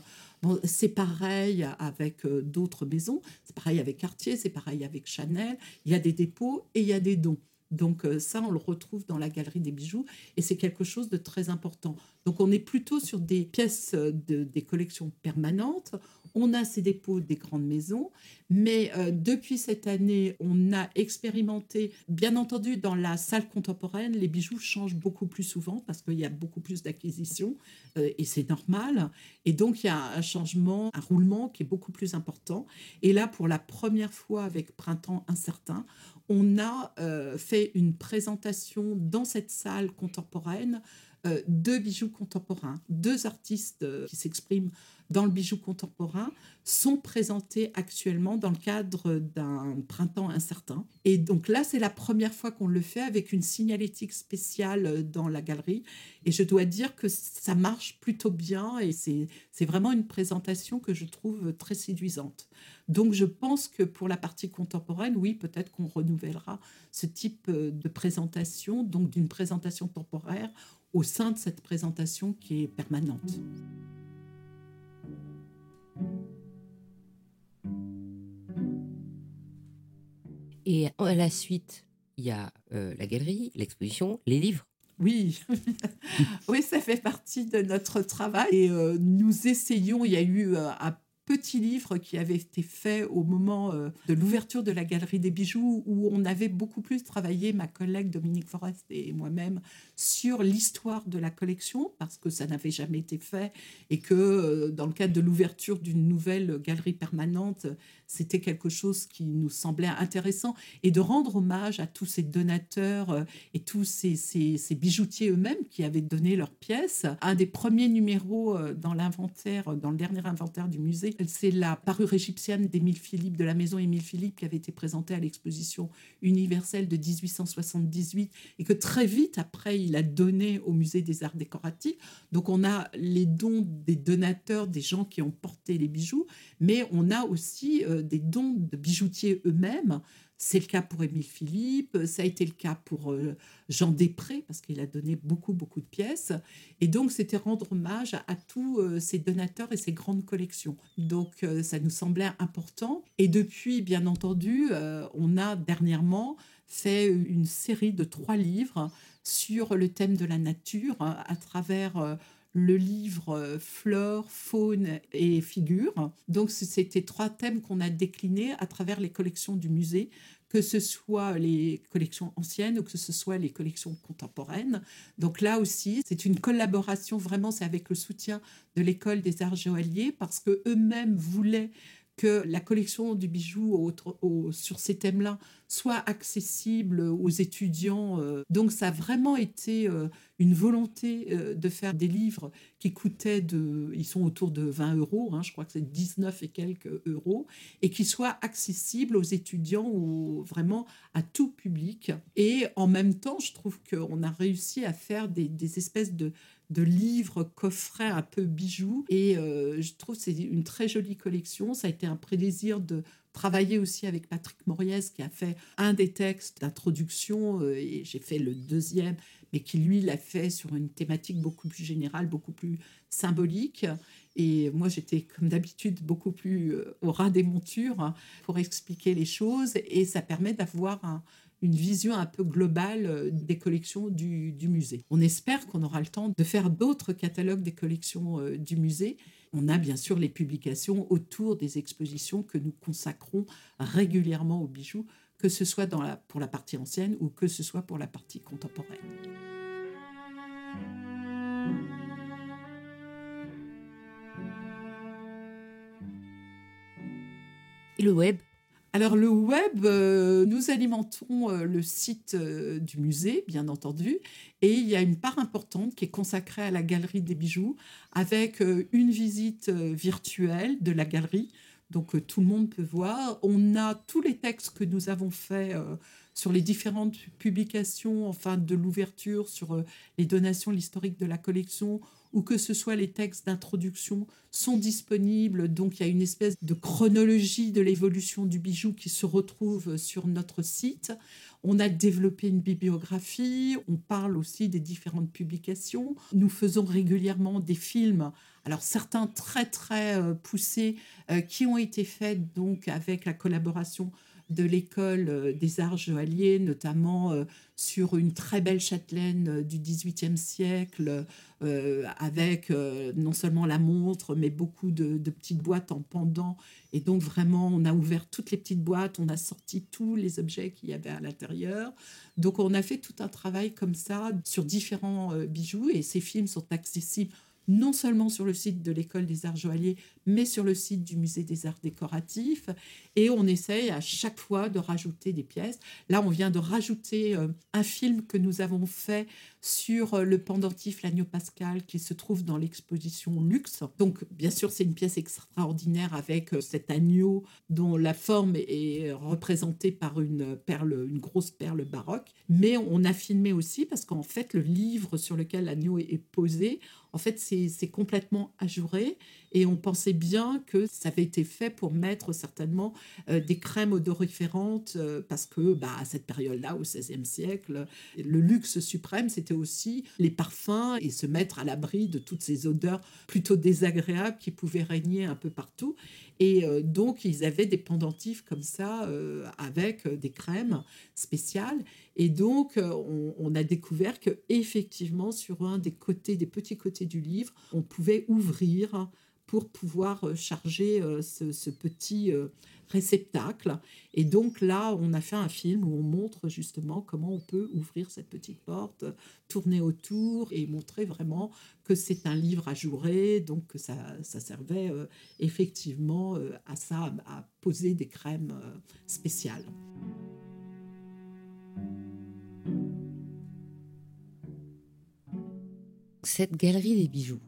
C'est pareil avec euh, d'autres maisons, c'est pareil avec Cartier, c'est pareil avec Chanel. Il y a des dépôts et il y a des dons. Donc euh, ça, on le retrouve dans la galerie des bijoux et c'est quelque chose de très important. Donc on est plutôt sur des pièces de, des collections permanentes. On a ces dépôts des grandes maisons, mais euh, depuis cette année, on a expérimenté, bien entendu, dans la salle contemporaine, les bijoux changent beaucoup plus souvent parce qu'il y a beaucoup plus d'acquisitions euh, et c'est normal. Et donc il y a un changement, un roulement qui est beaucoup plus important. Et là, pour la première fois avec Printemps incertain, on a euh, fait une présentation dans cette salle contemporaine euh, de bijoux contemporains. Deux artistes euh, qui s'expriment dans le bijou contemporain sont présentés actuellement dans le cadre d'un printemps incertain. Et donc là, c'est la première fois qu'on le fait avec une signalétique spéciale dans la galerie. Et je dois dire que ça marche plutôt bien et c'est vraiment une présentation que je trouve très séduisante. Donc je pense que pour la partie contemporaine, oui, peut-être qu'on renouvellera ce type de présentation, donc d'une présentation temporaire au sein de cette présentation qui est permanente. Et à la suite, il y a euh, la galerie, l'exposition, les livres. Oui, oui, ça fait partie de notre travail. Et euh, nous essayons, il y a eu euh, un petit livre qui avait été fait au moment euh, de l'ouverture de la Galerie des Bijoux, où on avait beaucoup plus travaillé, ma collègue Dominique Forest et moi-même, sur l'histoire de la collection, parce que ça n'avait jamais été fait, et que euh, dans le cadre de l'ouverture d'une nouvelle galerie permanente, c'était quelque chose qui nous semblait intéressant, et de rendre hommage à tous ces donateurs euh, et tous ces, ces, ces bijoutiers eux-mêmes qui avaient donné leurs pièces. Un des premiers numéros dans l'inventaire, dans le dernier inventaire du musée, c'est la parure égyptienne d'Émile Philippe, de la maison Émile Philippe, qui avait été présentée à l'exposition universelle de 1878 et que très vite après, il a donné au musée des arts décoratifs. Donc on a les dons des donateurs, des gens qui ont porté les bijoux, mais on a aussi euh, des dons de bijoutiers eux-mêmes. C'est le cas pour Émile Philippe, ça a été le cas pour euh, Jean Després, parce qu'il a donné beaucoup, beaucoup de pièces. Et donc, c'était rendre hommage à, tous euh, ces donateurs et ces grandes collections. Donc, ça nous semblait important. Et depuis, bien entendu, on a dernièrement fait une série de trois livres sur le thème de la nature à travers le livre Flore, Faune et Figure. Donc, c'était trois thèmes qu'on a déclinés à travers les collections du musée, que ce soit les collections anciennes ou que ce soit les collections contemporaines. Donc là aussi, c'est une collaboration vraiment, c'est avec le soutien de l'école des arts joailliers parce que eux-mêmes voulaient que la collection du bijou sur ces thèmes-là soit accessible aux étudiants. Euh. Donc ça a vraiment été euh, une volonté euh, de faire des livres qui coûtaient de, ils sont autour de 20 euros, hein, je crois que c'est 19 et quelques euros, et qui soient accessibles aux étudiants ou vraiment à tout public. Et en même temps, je trouve qu'on a réussi à faire des, des espèces de de livres, coffrets un peu bijoux. Et euh, je trouve c'est une très jolie collection. Ça a été un plaisir de travailler aussi avec Patrick Moriès qui a fait un des textes d'introduction euh, et j'ai fait le deuxième, mais qui lui l'a fait sur une thématique beaucoup plus générale, beaucoup plus symbolique. Et moi, j'étais comme d'habitude beaucoup plus euh, au ras des montures hein, pour expliquer les choses et ça permet d'avoir un, une vision un peu globale euh, des collections du, musée. On espère qu'on aura le temps de faire d'autres catalogues des collections euh, du musée. On a bien sûr les publications autour des expositions que nous consacrons régulièrement aux bijoux, que ce soit pour la partie ancienne ou que ce soit pour la partie contemporaine. Et le web? Alors le web, euh, nous alimentons euh, le site euh, du musée, bien entendu, et il y a une part importante qui est consacrée à la galerie des bijoux, avec une visite virtuelle de la galerie, donc tout le monde peut voir. On a tous les textes que nous avons faits sur les différentes publications, enfin de l'ouverture, sur les donations, l'historique de la collection, ou que ce soit les textes d'introduction sont disponibles. Donc il y a une espèce de chronologie de l'évolution du bijou qui se retrouve sur notre site. On a développé une bibliographie, on parle aussi des différentes publications. Nous faisons régulièrement des films, alors certains très très euh, poussés, euh, qui ont été faits donc avec la collaboration de l'école euh, des arts joailliers, notamment euh, sur une très belle châtelaine euh, du XVIIIe siècle, avec non seulement la montre, mais beaucoup de, petites boîtes en pendant. Et donc vraiment, on a ouvert toutes les petites boîtes, on a sorti tous les objets qu'il y avait à l'intérieur. Donc on a fait tout un travail comme ça sur différents bijoux, et ces films sont accessibles non seulement sur le site de l'école des arts joailliers, mais sur le site du musée des arts décoratifs. Et on essaye à chaque fois de rajouter des pièces. Là, on vient de rajouter euh, un film que nous avons fait sur euh, le pendentif l'agneau pascal qui se trouve dans l'exposition Luxe. Donc, bien sûr, c'est une pièce extraordinaire avec euh, cet agneau dont la forme est représentée par une perle, une grosse perle baroque. Mais on a filmé aussi parce qu'en fait, le livre sur lequel l'agneau est posé, en fait, c'est complètement ajouré et on pensait bien que ça avait été fait pour mettre certainement euh, des crèmes odoriférantes euh, parce que bah, à cette période-là, au XVIe siècle, le luxe suprême, c'était aussi les parfums et se mettre à l'abri de toutes ces odeurs plutôt désagréables qui pouvaient régner un peu partout. Et euh, donc, ils avaient des pendentifs comme ça avec des crèmes spéciales. Et donc, on, on, a découvert que effectivement, sur un des côtés, des petits côtés du livre, on pouvait ouvrir pour pouvoir euh, charger euh, ce, petit euh, réceptacle. Et donc là, on a fait un film où on montre justement comment on peut ouvrir cette petite porte, tourner autour et montrer vraiment que c'est un livre ajouré, donc que ça, ça servait effectivement à ça, à poser des crèmes spéciales. Cette galerie des bijoux,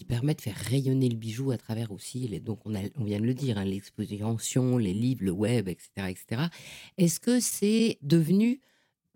qui permet de faire rayonner le bijou à travers aussi, les, donc on, vient de le dire, hein, l'exposition, les livres, le web, etc. etc. Est-ce que c'est devenu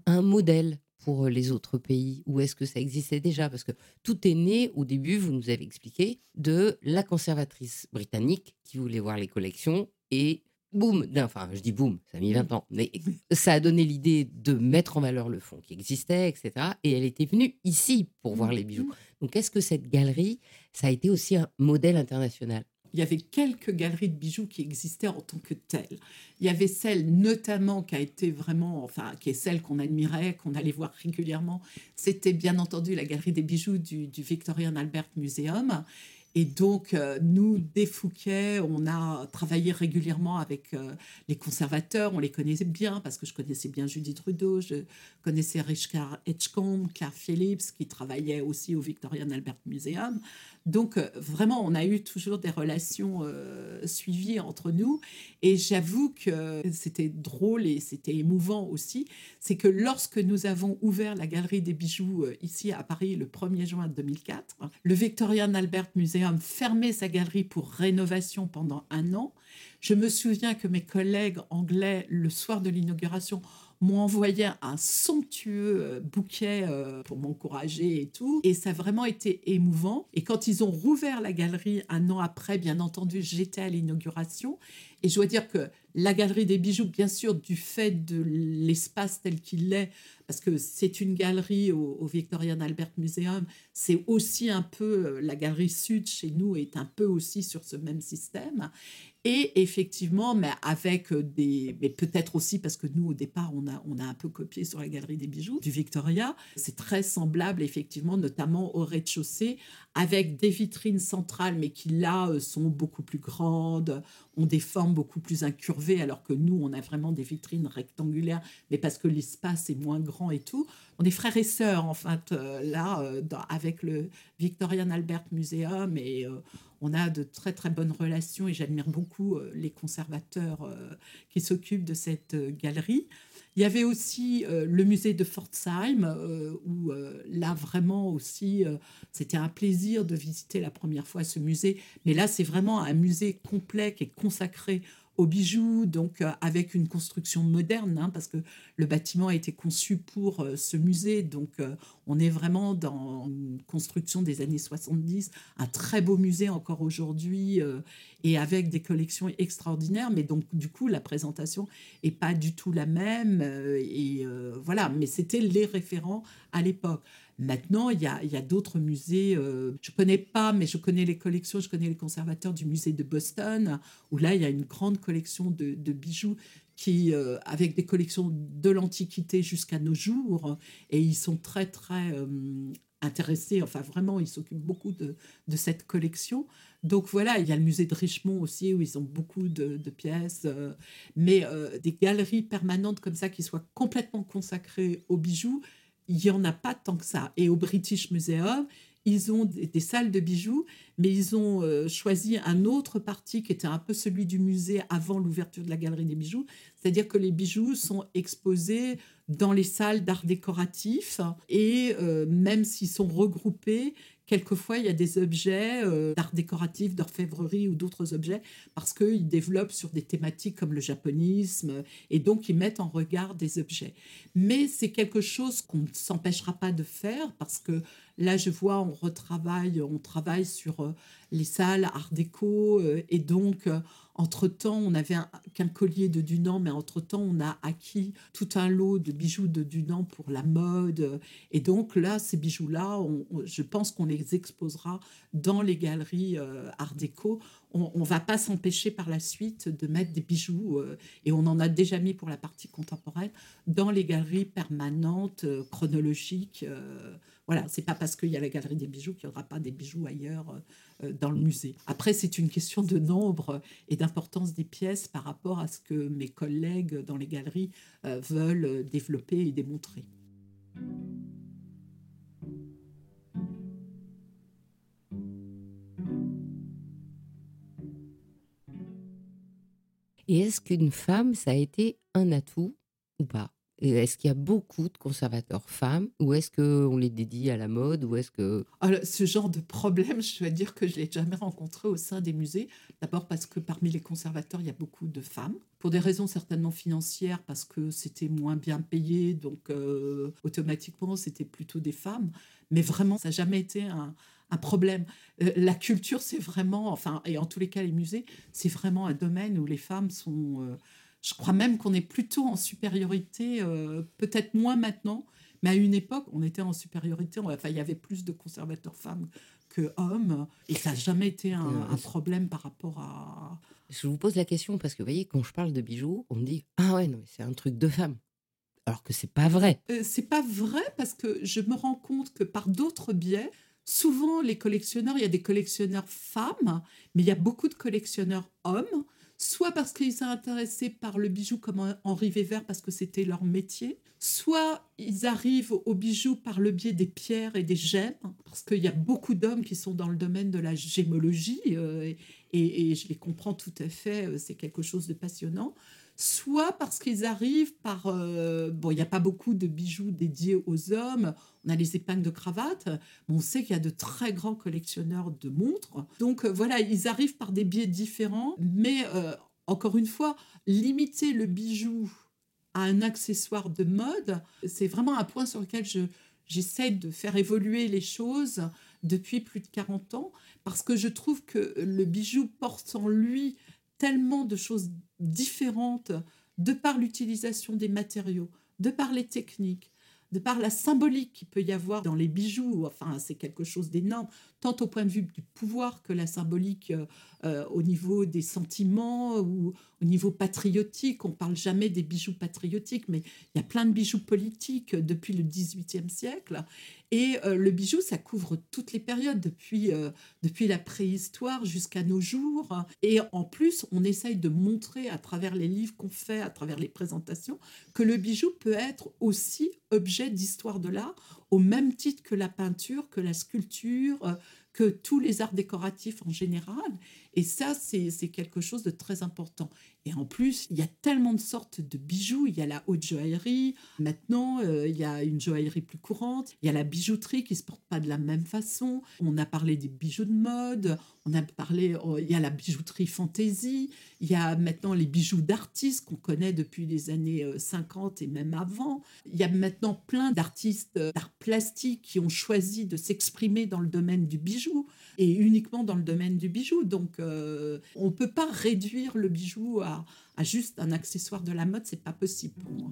un modèle pour les autres pays ou est-ce que ça existait déjà? Parce que tout est né au début, vous nous avez expliqué, de la conservatrice britannique qui voulait voir les collections et boum, enfin je dis boum, ça a mis 20 ans, mais ça a donné l'idée de mettre en valeur le fonds qui existait, etc. Et elle était venue ici pour voir les bijoux. Donc est-ce que cette galerie, ça a été aussi un modèle international? Il y avait quelques galeries de bijoux qui existaient en tant que telles. Il y avait celle notamment qui a été vraiment, enfin, qui est celle qu'on admirait, qu'on allait voir régulièrement. C'était bien entendu la galerie des bijoux du, du Victorian Albert Museum. Et donc, euh, nous, des Fouquet, on a travaillé régulièrement avec euh, les conservateurs. On les connaissait bien parce que je connaissais bien Judith Trudeau, je connaissais Richard Edgecombe, Claire Phillips, qui travaillait aussi au Victorian Albert Museum. Donc, euh, vraiment, on a eu toujours des relations euh, suivies entre nous. Et j'avoue que c'était drôle et c'était émouvant aussi. C'est que lorsque nous avons ouvert la galerie des bijoux euh, ici à Paris le 1er juin 2004, le Victorian Albert Museum fermait sa galerie pour rénovation pendant un an. Je me souviens que mes collègues anglais, le soir de l'inauguration, m'ont envoyé un somptueux euh, bouquet euh, pour m'encourager et tout. Et ça a vraiment été émouvant. Et quand ils ont rouvert la galerie un an après, bien entendu, j'étais à l'inauguration. Et je dois dire que la galerie des bijoux, bien sûr, du fait de l'espace tel qu'il est, parce que c'est une galerie au, au, Victorian Albert Museum, c'est aussi un peu, euh, la galerie sud chez nous est un peu aussi sur ce même système. Et effectivement, mais avec des. Mais peut-être aussi parce que nous, au départ, on a, on a un peu copié sur la galerie des bijoux du Victoria. C'est très semblable, effectivement, notamment au rez-de-chaussée, avec des vitrines centrales, mais qui là euh, sont beaucoup plus grandes, ont des formes beaucoup plus incurvées, alors que nous, on a vraiment des vitrines rectangulaires, mais parce que l'espace est moins grand et tout. On est frères et sœurs, en fait, euh, là, euh, avec le Victorian Albert Museum, et on a de très très bonnes relations et j'admire beaucoup euh, les conservateurs euh, qui s'occupent de cette euh, galerie. Il y avait aussi le musée de Pforzheim, où là vraiment aussi, c'était un plaisir de visiter la première fois ce musée. Mais là, c'est vraiment un musée complet qui est consacré aux bijoux, donc euh, avec une construction moderne, hein, parce que le bâtiment a été conçu pour euh, ce musée, donc euh, on est vraiment dans une construction des années 70, un très beau musée encore aujourd'hui, et avec des collections extraordinaires, mais donc du coup la présentation est pas du tout la même, et voilà, mais c'était les référents à l'époque. Maintenant, il y a, d'autres musées. Euh, je ne connais pas, mais je connais les collections, je connais les conservateurs du musée de Boston, où là, il y a une grande collection de, bijoux qui, euh, avec des collections de l'Antiquité jusqu'à nos jours. Et ils sont très, très euh, intéressés. Enfin, vraiment, ils s'occupent beaucoup de, cette collection. Donc voilà, il y a le musée de Richemont aussi, où ils ont beaucoup de, pièces. mais des galeries permanentes comme ça qui soient complètement consacrées aux bijoux, il n'y en a pas tant que ça. Et au British Museum, ils ont des, salles de bijoux, mais ils ont euh, choisi un autre parti qui était un peu celui du musée avant l'ouverture de la galerie des bijoux. C'est-à-dire que les bijoux sont exposés dans les salles d'art décoratif et euh, même s'ils sont regroupés, Quelquefois, il y a des objets euh, d'art décoratif, d'orfèvrerie ou d'autres objets, parce qu'ils développent sur des thématiques comme le japonisme, et donc ils mettent en regard des objets. Mais c'est quelque chose qu'on ne s'empêchera pas de faire, parce que là, je vois, on retravaille, on travaille sur euh, les salles art déco, euh, et donc entre-temps, on avait qu'un collier de Dunan, mais entre-temps, on a acquis tout un lot de bijoux de Dunan pour la mode. Et donc là, ces bijoux-là, je pense qu'on les exposera dans les galeries euh, Art déco. On ne va pas s'empêcher par la suite de mettre des bijoux, euh, et on en a déjà mis pour la partie contemporaine, dans les galeries permanentes, euh, chronologiques. Voilà, c'est pas parce qu'il y a la galerie des bijoux qu'il n'y aura pas des bijoux ailleurs euh, dans le musée. Après, c'est une question de nombre et d'importance des pièces par rapport à ce que mes collègues dans les galeries euh, veulent développer et démontrer. Et est-ce qu'une femme, ça a été un atout ou pas? Est-ce qu'il y a beaucoup de conservateurs femmes ou est-ce qu'on les dédie à la mode ou est-ce que... Alors, ce genre de problème, je dois dire que je ne l'ai jamais rencontré au sein des musées. D'abord parce que parmi les conservateurs, il y a beaucoup de femmes, pour des raisons certainement financières, parce que c'était moins bien payé, donc euh, automatiquement, c'était plutôt des femmes. Mais vraiment, ça n'a jamais été un, problème. Euh, la culture, c'est vraiment, enfin, et en tous les cas, les musées, c'est vraiment un domaine où les femmes sont... Euh, je crois même qu'on est plutôt en supériorité, euh, peut-être moins maintenant, mais à une époque, on était en supériorité. Enfin, il y avait plus de conservateurs femmes que hommes, et ça n'a jamais été un, euh, problème par rapport à. Je vous pose la question parce que vous voyez, quand je parle de bijoux, on me dit ah ouais non mais c'est un truc de femme. Alors que c'est pas vrai. Euh, c'est pas vrai parce que je me rends compte que par d'autres biais, souvent les collectionneurs, il y a des collectionneurs femmes, mais il y a beaucoup de collectionneurs hommes soit parce qu'ils sont intéressés par le bijou comme Henri Weber parce que c'était leur métier, soit ils arrivent au bijou par le biais des pierres et des gemmes, parce qu'il y a beaucoup d'hommes qui sont dans le domaine de la gémologie, euh, et, je les comprends tout à fait, euh, c'est quelque chose de passionnant soit parce qu'ils arrivent par... Euh, bon, il n'y a pas beaucoup de bijoux dédiés aux hommes, on a les épingles de cravate, mais on sait qu'il y a de très grands collectionneurs de montres. Donc euh, voilà, ils arrivent par des biais différents, mais euh, encore une fois, limiter le bijou à un accessoire de mode, c'est vraiment un point sur lequel je, j'essaie de faire évoluer les choses depuis plus de 40 ans, parce que je trouve que le bijou porte en lui tellement de choses différentes de par l'utilisation des matériaux, de par les techniques, de par la symbolique qu'il peut y avoir dans les bijoux. Enfin, c'est quelque chose d'énorme, tant au point de vue du pouvoir que la symbolique euh, euh, au niveau des sentiments ou au niveau patriotique. On parle jamais des bijoux patriotiques, mais il y a plein de bijoux politiques depuis le XVIIIe siècle. Et euh, le bijou, ça couvre toutes les périodes, depuis, depuis la préhistoire jusqu'à nos jours. Et en plus, on essaye de montrer à travers les livres qu'on fait, à travers les présentations, que le bijou peut être aussi objet d'histoire de l'art, au même titre que la peinture, que la sculpture, que tous les arts décoratifs en général. Et ça, c'est quelque chose de très important. Et en plus, il y a tellement de sortes de bijoux. Il y a la haute joaillerie. Maintenant, euh, il y a une joaillerie plus courante. Il y a la bijouterie qui se porte pas de la même façon. On a parlé des bijoux de mode. On a parlé, oh, il y a la bijouterie fantaisie, il y a maintenant les bijoux d'artistes qu'on connaît depuis les années 50 et même avant. Il y a maintenant plein d'artistes d'art plastique qui ont choisi de s'exprimer dans le domaine du bijou et uniquement dans le domaine du bijou. Donc, on ne peut pas réduire le bijou à, à juste un accessoire de la mode, c'est pas possible pour moi.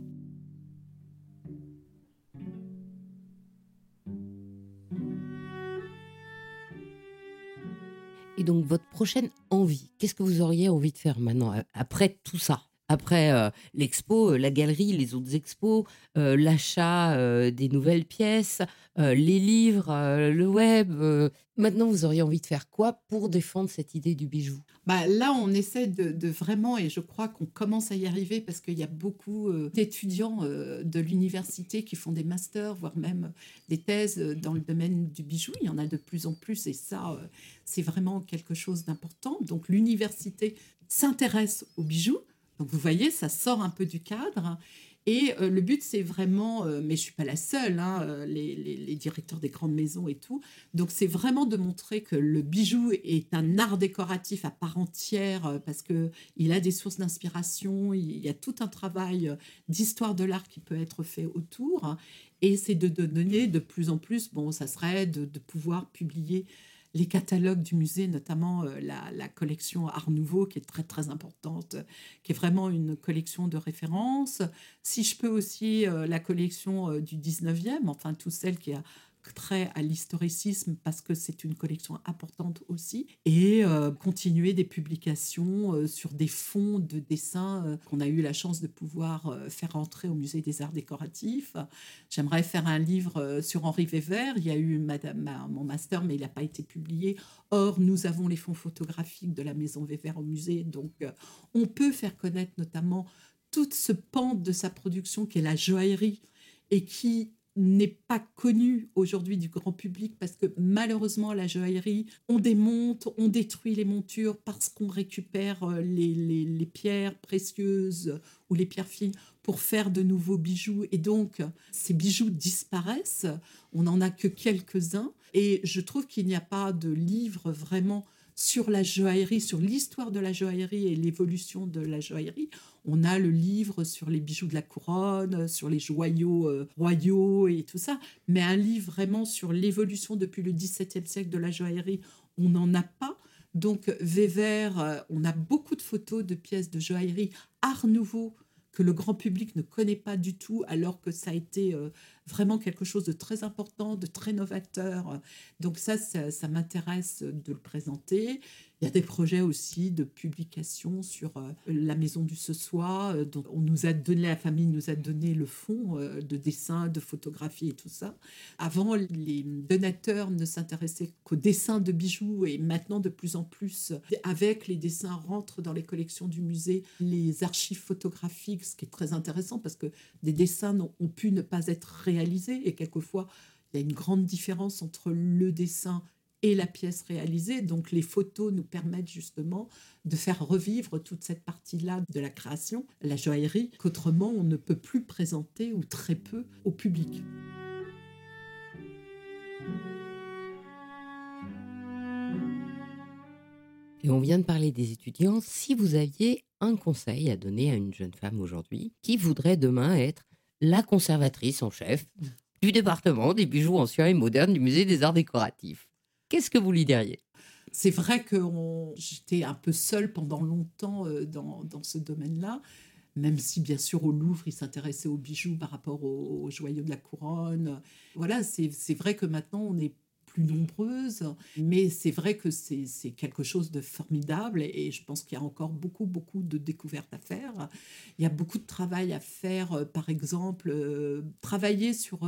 Et donc, votre prochaine envie, qu'est-ce que vous auriez envie de faire maintenant, après tout ça? Après euh, l'expo, euh, la galerie, les autres expos, euh, l'achat des nouvelles pièces, les livres, le web. maintenant, vous auriez envie de faire quoi pour défendre cette idée du bijou? Bah, Là, on essaie de, vraiment, et je crois qu'on commence à y arriver parce qu'il y a beaucoup d'étudiants de l'université qui font des masters, voire même des thèses dans le domaine du bijou. Il y en a de plus en plus et ça, c'est vraiment quelque chose d'important. Donc l'université s'intéresse aux bijoux donc vous voyez, ça sort un peu du cadre. Et euh, le but, c'est vraiment, euh, mais je suis pas la seule, hein, euh, les, directeurs des grandes maisons et tout. Donc c'est vraiment de montrer que le bijou est un art décoratif à part entière parce que il a des sources d'inspiration. Il y a tout un travail d'histoire de l'art qui peut être fait autour. Et c'est de, donner de plus en plus. Bon, ça serait de, de pouvoir publier les catalogues du musée, notamment euh, la, collection Art Nouveau, qui est très très importante, qui est vraiment une collection de référence. Si je peux aussi euh, la collection euh, du 19e, enfin tout celle qui a trait à l'historicisme parce que c'est une collection importante aussi et euh, continuer des publications euh, sur des fonds de dessins euh, qu'on a eu la chance de pouvoir faire entrer au musée des arts décoratifs. J'aimerais faire un livre sur Henri Weber. Il y a eu madame, mon master mais il n'a pas été publié. Or, nous avons les fonds photographiques de la maison Weber au musée donc on peut faire connaître notamment toute ce pan de sa production qui est la joaillerie et qui n'est pas connu aujourd'hui du grand public parce que malheureusement la joaillerie, on démonte, on détruit les montures parce qu'on récupère euh, les, pierres précieuses ou les pierres fines pour faire de nouveaux bijoux. Et donc ces bijoux disparaissent, on n'en a que quelques-uns. Et je trouve qu'il n'y a pas de livre vraiment sur la joaillerie, sur l'histoire de la joaillerie et l'évolution de la joaillerie. On a le livre sur les bijoux de la couronne, sur les joyaux euh, royaux et tout ça, mais un livre vraiment sur l'évolution depuis le XVIIe siècle de la joaillerie, on n'en a pas. Donc Weber, euh, on a beaucoup de photos de pièces de joaillerie Art Nouveau que le grand public ne connaît pas du tout, alors que ça a été euh, vraiment quelque chose de très important, de très novateur. Donc ça, ça, m'intéresse de le présenter. Il y a des projets aussi de publication sur euh, la maison du ce soir. Euh, donc on nous a donné, la famille nous a donné le fond euh, de dessin, de photographie et tout ça. Avant, les donateurs ne s'intéressaient qu'aux dessins de bijoux et maintenant de plus en plus, avec les dessins rentrent dans les collections du musée, les archives photographiques, ce qui est très intéressant parce que des dessins ont pu ne pas être réalisé et quelquefois il y a une grande différence entre le dessin et la pièce réalisée. Donc les photos nous permettent justement de faire revivre toute cette partie-là de la création, la joaillerie, qu'autrement on ne peut plus présenter ou très peu au public. Et on vient de parler des étudiants. Si vous aviez un conseil à donner à une jeune femme aujourd'hui qui voudrait demain être la conservatrice en chef du département des bijoux anciens et modernes du musée des arts décoratifs? Qu'est-ce que vous lui diriez C'est vrai que j'étais un peu seule pendant longtemps euh, dans, dans ce domaine-là même si bien sûr au Louvre, il s'intéressait aux bijoux par rapport aux, aux, joyaux de la couronne. Voilà, c'est vrai que maintenant, on est plus nombreuses. Mais c'est vrai que c'est quelque chose de formidable et je pense qu'il y a encore beaucoup, beaucoup de découvertes à faire. Il y a beaucoup de travail à faire, euh, par exemple, euh, travailler sur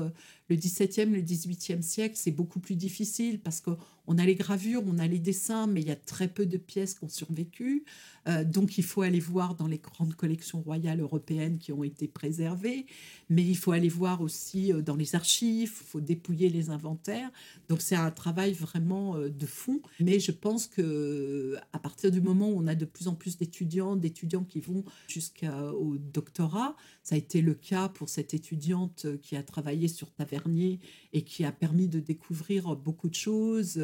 le 17e, le 18e siècle, c'est beaucoup plus difficile parce qu'on a les gravures, on a les dessins, mais il y a très peu de pièces qui ont survécu. Euh, donc il faut aller voir dans les grandes collections royales européennes qui ont été préservées, mais il faut aller voir aussi euh, dans les archives, il faut dépouiller les inventaires. Donc c'est un travail vraiment euh, de fond. Mais je pense que à partir du moment où on a de plus en plus d'étudiants, d'étudiants qui vont jusqu'au doctorat, ça a été le cas pour cette étudiante qui a travaillé sur Tavernier et qui a permis de découvrir beaucoup de choses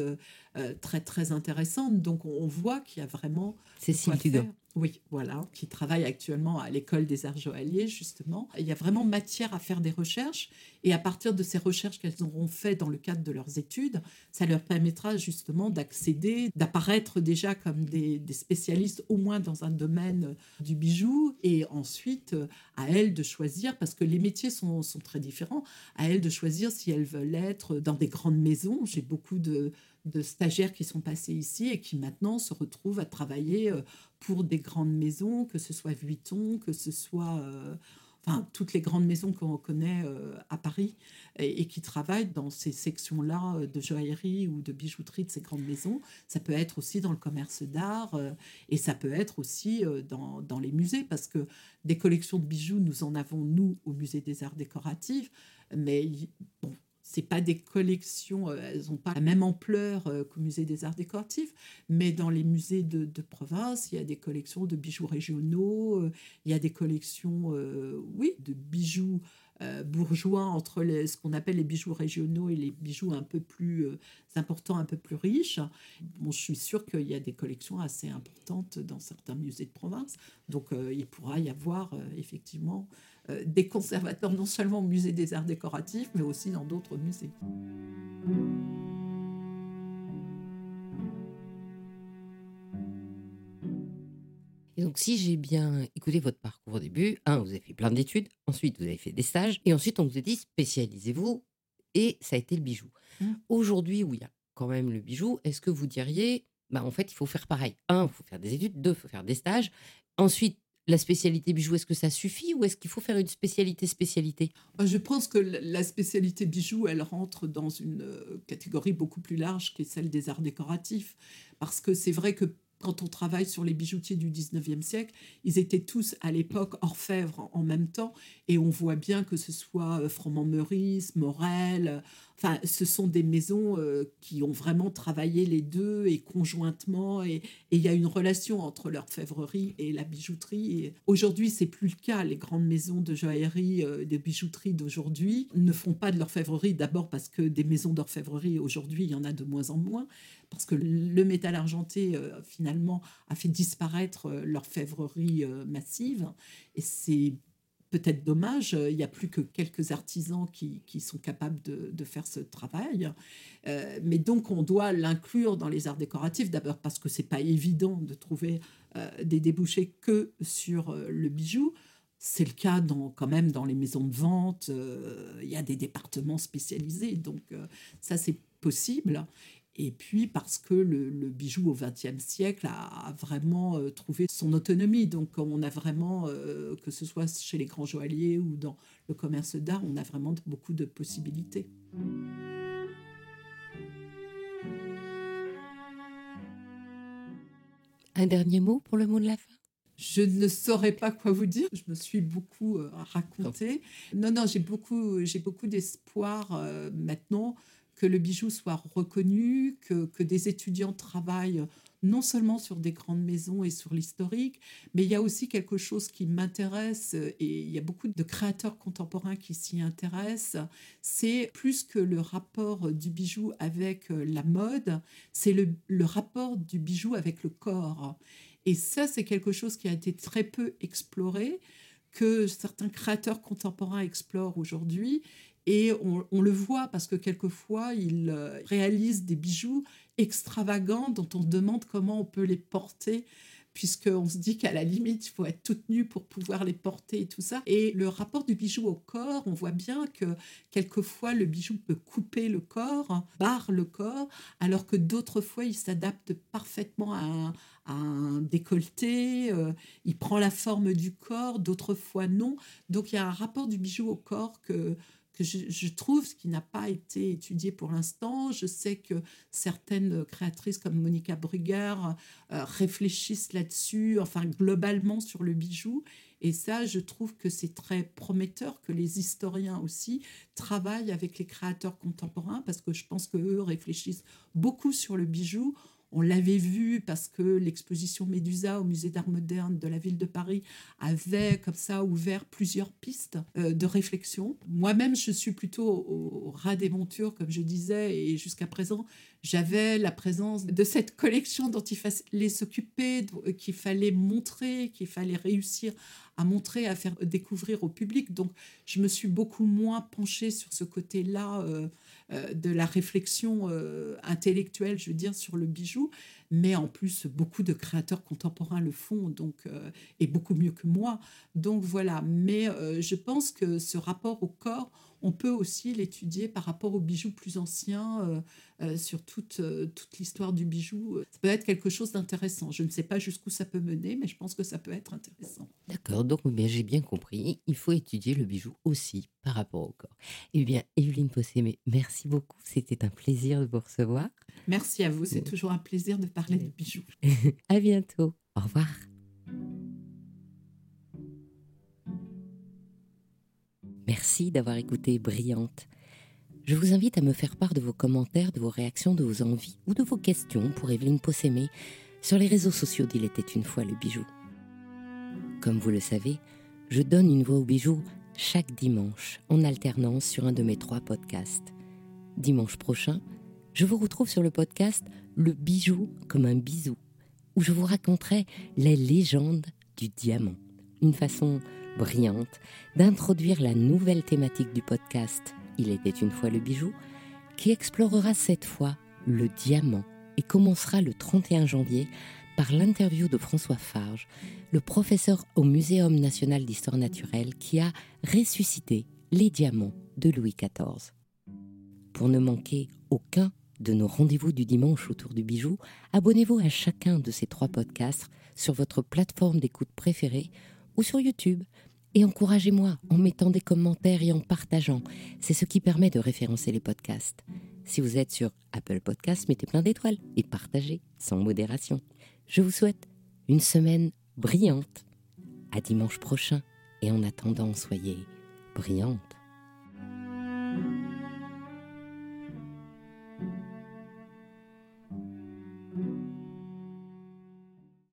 très très intéressantes. Donc on, voit qu'il y a vraiment Cécile Tugan. Oui, voilà, qui travaille actuellement à l'école des arts joailliers, justement. Il y a vraiment matière à faire des recherches. Et à partir de ces recherches qu'elles auront faites dans le cadre de leurs études, ça leur permettra justement d'accéder, d'apparaître déjà comme des, spécialistes, au moins dans un domaine du bijou. Et ensuite, à elles de choisir, parce que les métiers sont, sont très différents, à elles de choisir si elles veulent être dans des grandes maisons. J'ai beaucoup de de stagiaires qui sont passés ici et qui maintenant se retrouvent à travailler euh, pour des grandes maisons, que ce soit Vuitton, que ce soit euh, enfin toutes les grandes maisons qu'on connaît euh, à Paris et, qui travaillent dans ces sections-là de joaillerie ou de bijouterie de ces grandes maisons. Ça peut être aussi dans le commerce d'art et ça peut être aussi dans, dans, les musées parce que des collections de bijoux, nous en avons, nous, au musée des arts décoratifs. Mais bon, c'est pas des collections, euh, elles n'ont pas la même ampleur euh, qu'au musée des arts décoratifs, mais dans les musées de, province, il y a des collections de bijoux régionaux, euh, il y a des collections, oui, de bijoux bourgeois entre les, ce qu'on appelle les bijoux régionaux et les bijoux un peu plus importants, un peu plus riches. Bon, je suis sûre qu'il y a des collections assez importantes dans certains musées de province, donc il pourra y avoir effectivement des conservateurs non seulement au musée des arts décoratifs, mais aussi dans d'autres musées. Et donc, si j'ai bien écouté votre parcours au début, un, vous avez fait plein d'études, ensuite vous avez fait des stages, et ensuite on vous a dit spécialisez-vous, et ça a été le bijou. Mmh. Aujourd'hui, où il y a quand même le bijou, est-ce que vous diriez, bah, en fait, il faut faire pareil? Un, il faut faire des études, deux, il faut faire des stages. Ensuite, la spécialité bijou, est-ce que ça suffit ou est-ce qu'il faut faire une spécialité spécialité? Euh, Je pense que la spécialité bijou, elle rentre dans une euh, catégorie beaucoup plus large qui est celle des arts décoratifs. Parce que c'est vrai que quand on travaille sur les bijoutiers du 19e siècle, ils étaient tous à l'époque orfèvres en même temps. Et on voit bien que ce soit euh, Froment-Meurice, Morel, euh, enfin, ce sont des maisons euh, qui ont vraiment travaillé les deux et conjointement. Et il y a une relation entre l'orfèvrerie et la bijouterie. Aujourd'hui, c'est plus le cas. Les grandes maisons de joaillerie, de bijouterie d'aujourd'hui ne font pas de l'orfèvrerie. D'abord parce que des maisons d'orfèvrerie aujourd'hui, il y en a de moins en moins parce que le métal argenté, euh, finalement, a fait disparaître euh, l'orfèvrerie euh, massive. Et c'est peut-être dommage, il n'y a plus que quelques artisans qui, sont capables de, faire ce travail. mais donc, on doit l'inclure dans les arts décoratifs, d'abord parce que c'est pas évident de trouver des débouchés que sur le bijou. C'est le cas quand même dans les maisons de vente. Il y a des départements spécialisés, donc ça, c'est possible. Et puis parce que le, bijou au XXe siècle a, vraiment euh, trouvé son autonomie. Donc on a vraiment, euh, que ce soit chez les grands joailliers ou dans le commerce d'art, on a vraiment beaucoup de possibilités. Un dernier mot pour le mot de la fin? Je ne saurais pas quoi vous dire. Je me suis beaucoup euh, raconté. Non, non, j'ai beaucoup, j'ai beaucoup d'espoir maintenant que le bijou soit reconnu, que, que, des étudiants travaillent non seulement sur des grandes maisons et sur l'historique, mais il y a aussi quelque chose qui m'intéresse, et il y a beaucoup de créateurs contemporains qui s'y intéressent, c'est plus que le rapport du bijou avec la mode, c'est le, le rapport du bijou avec le corps. Et ça, c'est quelque chose qui a été très peu exploré, que certains créateurs contemporains explorent aujourd'hui et on, le voit parce que quelquefois, il euh, réalise des bijoux extravagants dont on demande comment on peut les porter puisqu'on se dit qu'à la limite, il faut être toute nue pour pouvoir les porter et tout ça. Et le rapport du bijou au corps, on voit bien que quelquefois, le bijou peut couper le corps, barre le corps, alors que d'autres fois, il s'adapte parfaitement à un, décolleté, euh, il prend la forme du corps, d'autres fois non. Donc, il y a un rapport du bijou au corps que je, trouve, ce qui n'a pas été étudié pour l'instant. Je sais que certaines créatrices comme Monica Brugger euh, réfléchissent là-dessus, enfin globalement sur le bijou. Et ça, je trouve que c'est très prometteur que les historiens aussi travaillent avec les créateurs contemporains parce que je pense qu'eux réfléchissent beaucoup sur le bijou on l'avait vu parce que l'exposition Médusa au musée d'art moderne de la ville de Paris avait comme ça ouvert plusieurs pistes euh, de réflexion. Moi-même, je suis plutôt au, ras des montures, comme je disais, et jusqu'à présent, j'avais la présence de cette collection dont il fallait s'occuper, qu'il fallait montrer, qu'il fallait réussir à montrer, à faire découvrir au public. Donc, je me suis beaucoup moins penchée sur ce côté-là euh, euh, de la réflexion euh, intellectuelle, je veux dire, sur le bijou. Mais en plus, beaucoup de créateurs contemporains le font, donc, et beaucoup mieux que moi. Donc voilà. Mais je pense que ce rapport au corps, on peut aussi l'étudier par rapport aux bijoux plus anciens, euh, euh, sur toute, euh, toute l'histoire du bijou. Ça peut être quelque chose d'intéressant. Je ne sais pas jusqu'où ça peut mener, mais je pense que ça peut être intéressant. D'accord, donc j'ai bien compris. Il faut étudier le bijou aussi par rapport au corps. Eh bien, Evelyne Possémé, merci beaucoup. C'était un plaisir de vous recevoir. Merci à vous. C'est toujours un plaisir de parler de bijoux. à bientôt. Au revoir. Merci d'avoir écouté Brillante. Je vous invite à me faire part de vos commentaires, de vos réactions, de vos envies ou de vos questions pour Evelyne Possémé sur les réseaux sociaux d'Il était une fois le bijou. Comme vous le savez, je donne une voix au bijou chaque dimanche en alternance sur un de mes trois podcasts. Dimanche prochain, je vous retrouve sur le podcast Le bijou comme un bisou, où je vous raconterai les légendes du diamant. Une façon brillante d'introduire la nouvelle thématique du podcast Il était une fois le bijou, qui explorera cette fois le diamant et commencera le 31 janvier par l'interview de François Farge, le professeur au Muséum national d'histoire naturelle qui a ressuscité les diamants de Louis XIV. Pour ne manquer aucun de nos rendez-vous du dimanche autour du bijou, abonnez-vous à chacun de ces trois podcasts sur votre plateforme d'écoute préférée ou sur YouTube. Et encouragez-moi en mettant des commentaires et en partageant. C'est ce qui permet de référencer les podcasts. Si vous êtes sur Apple Podcasts, mettez plein d'étoiles et partagez sans modération. Je vous souhaite une semaine brillante. À dimanche prochain et en attendant, soyez brillante.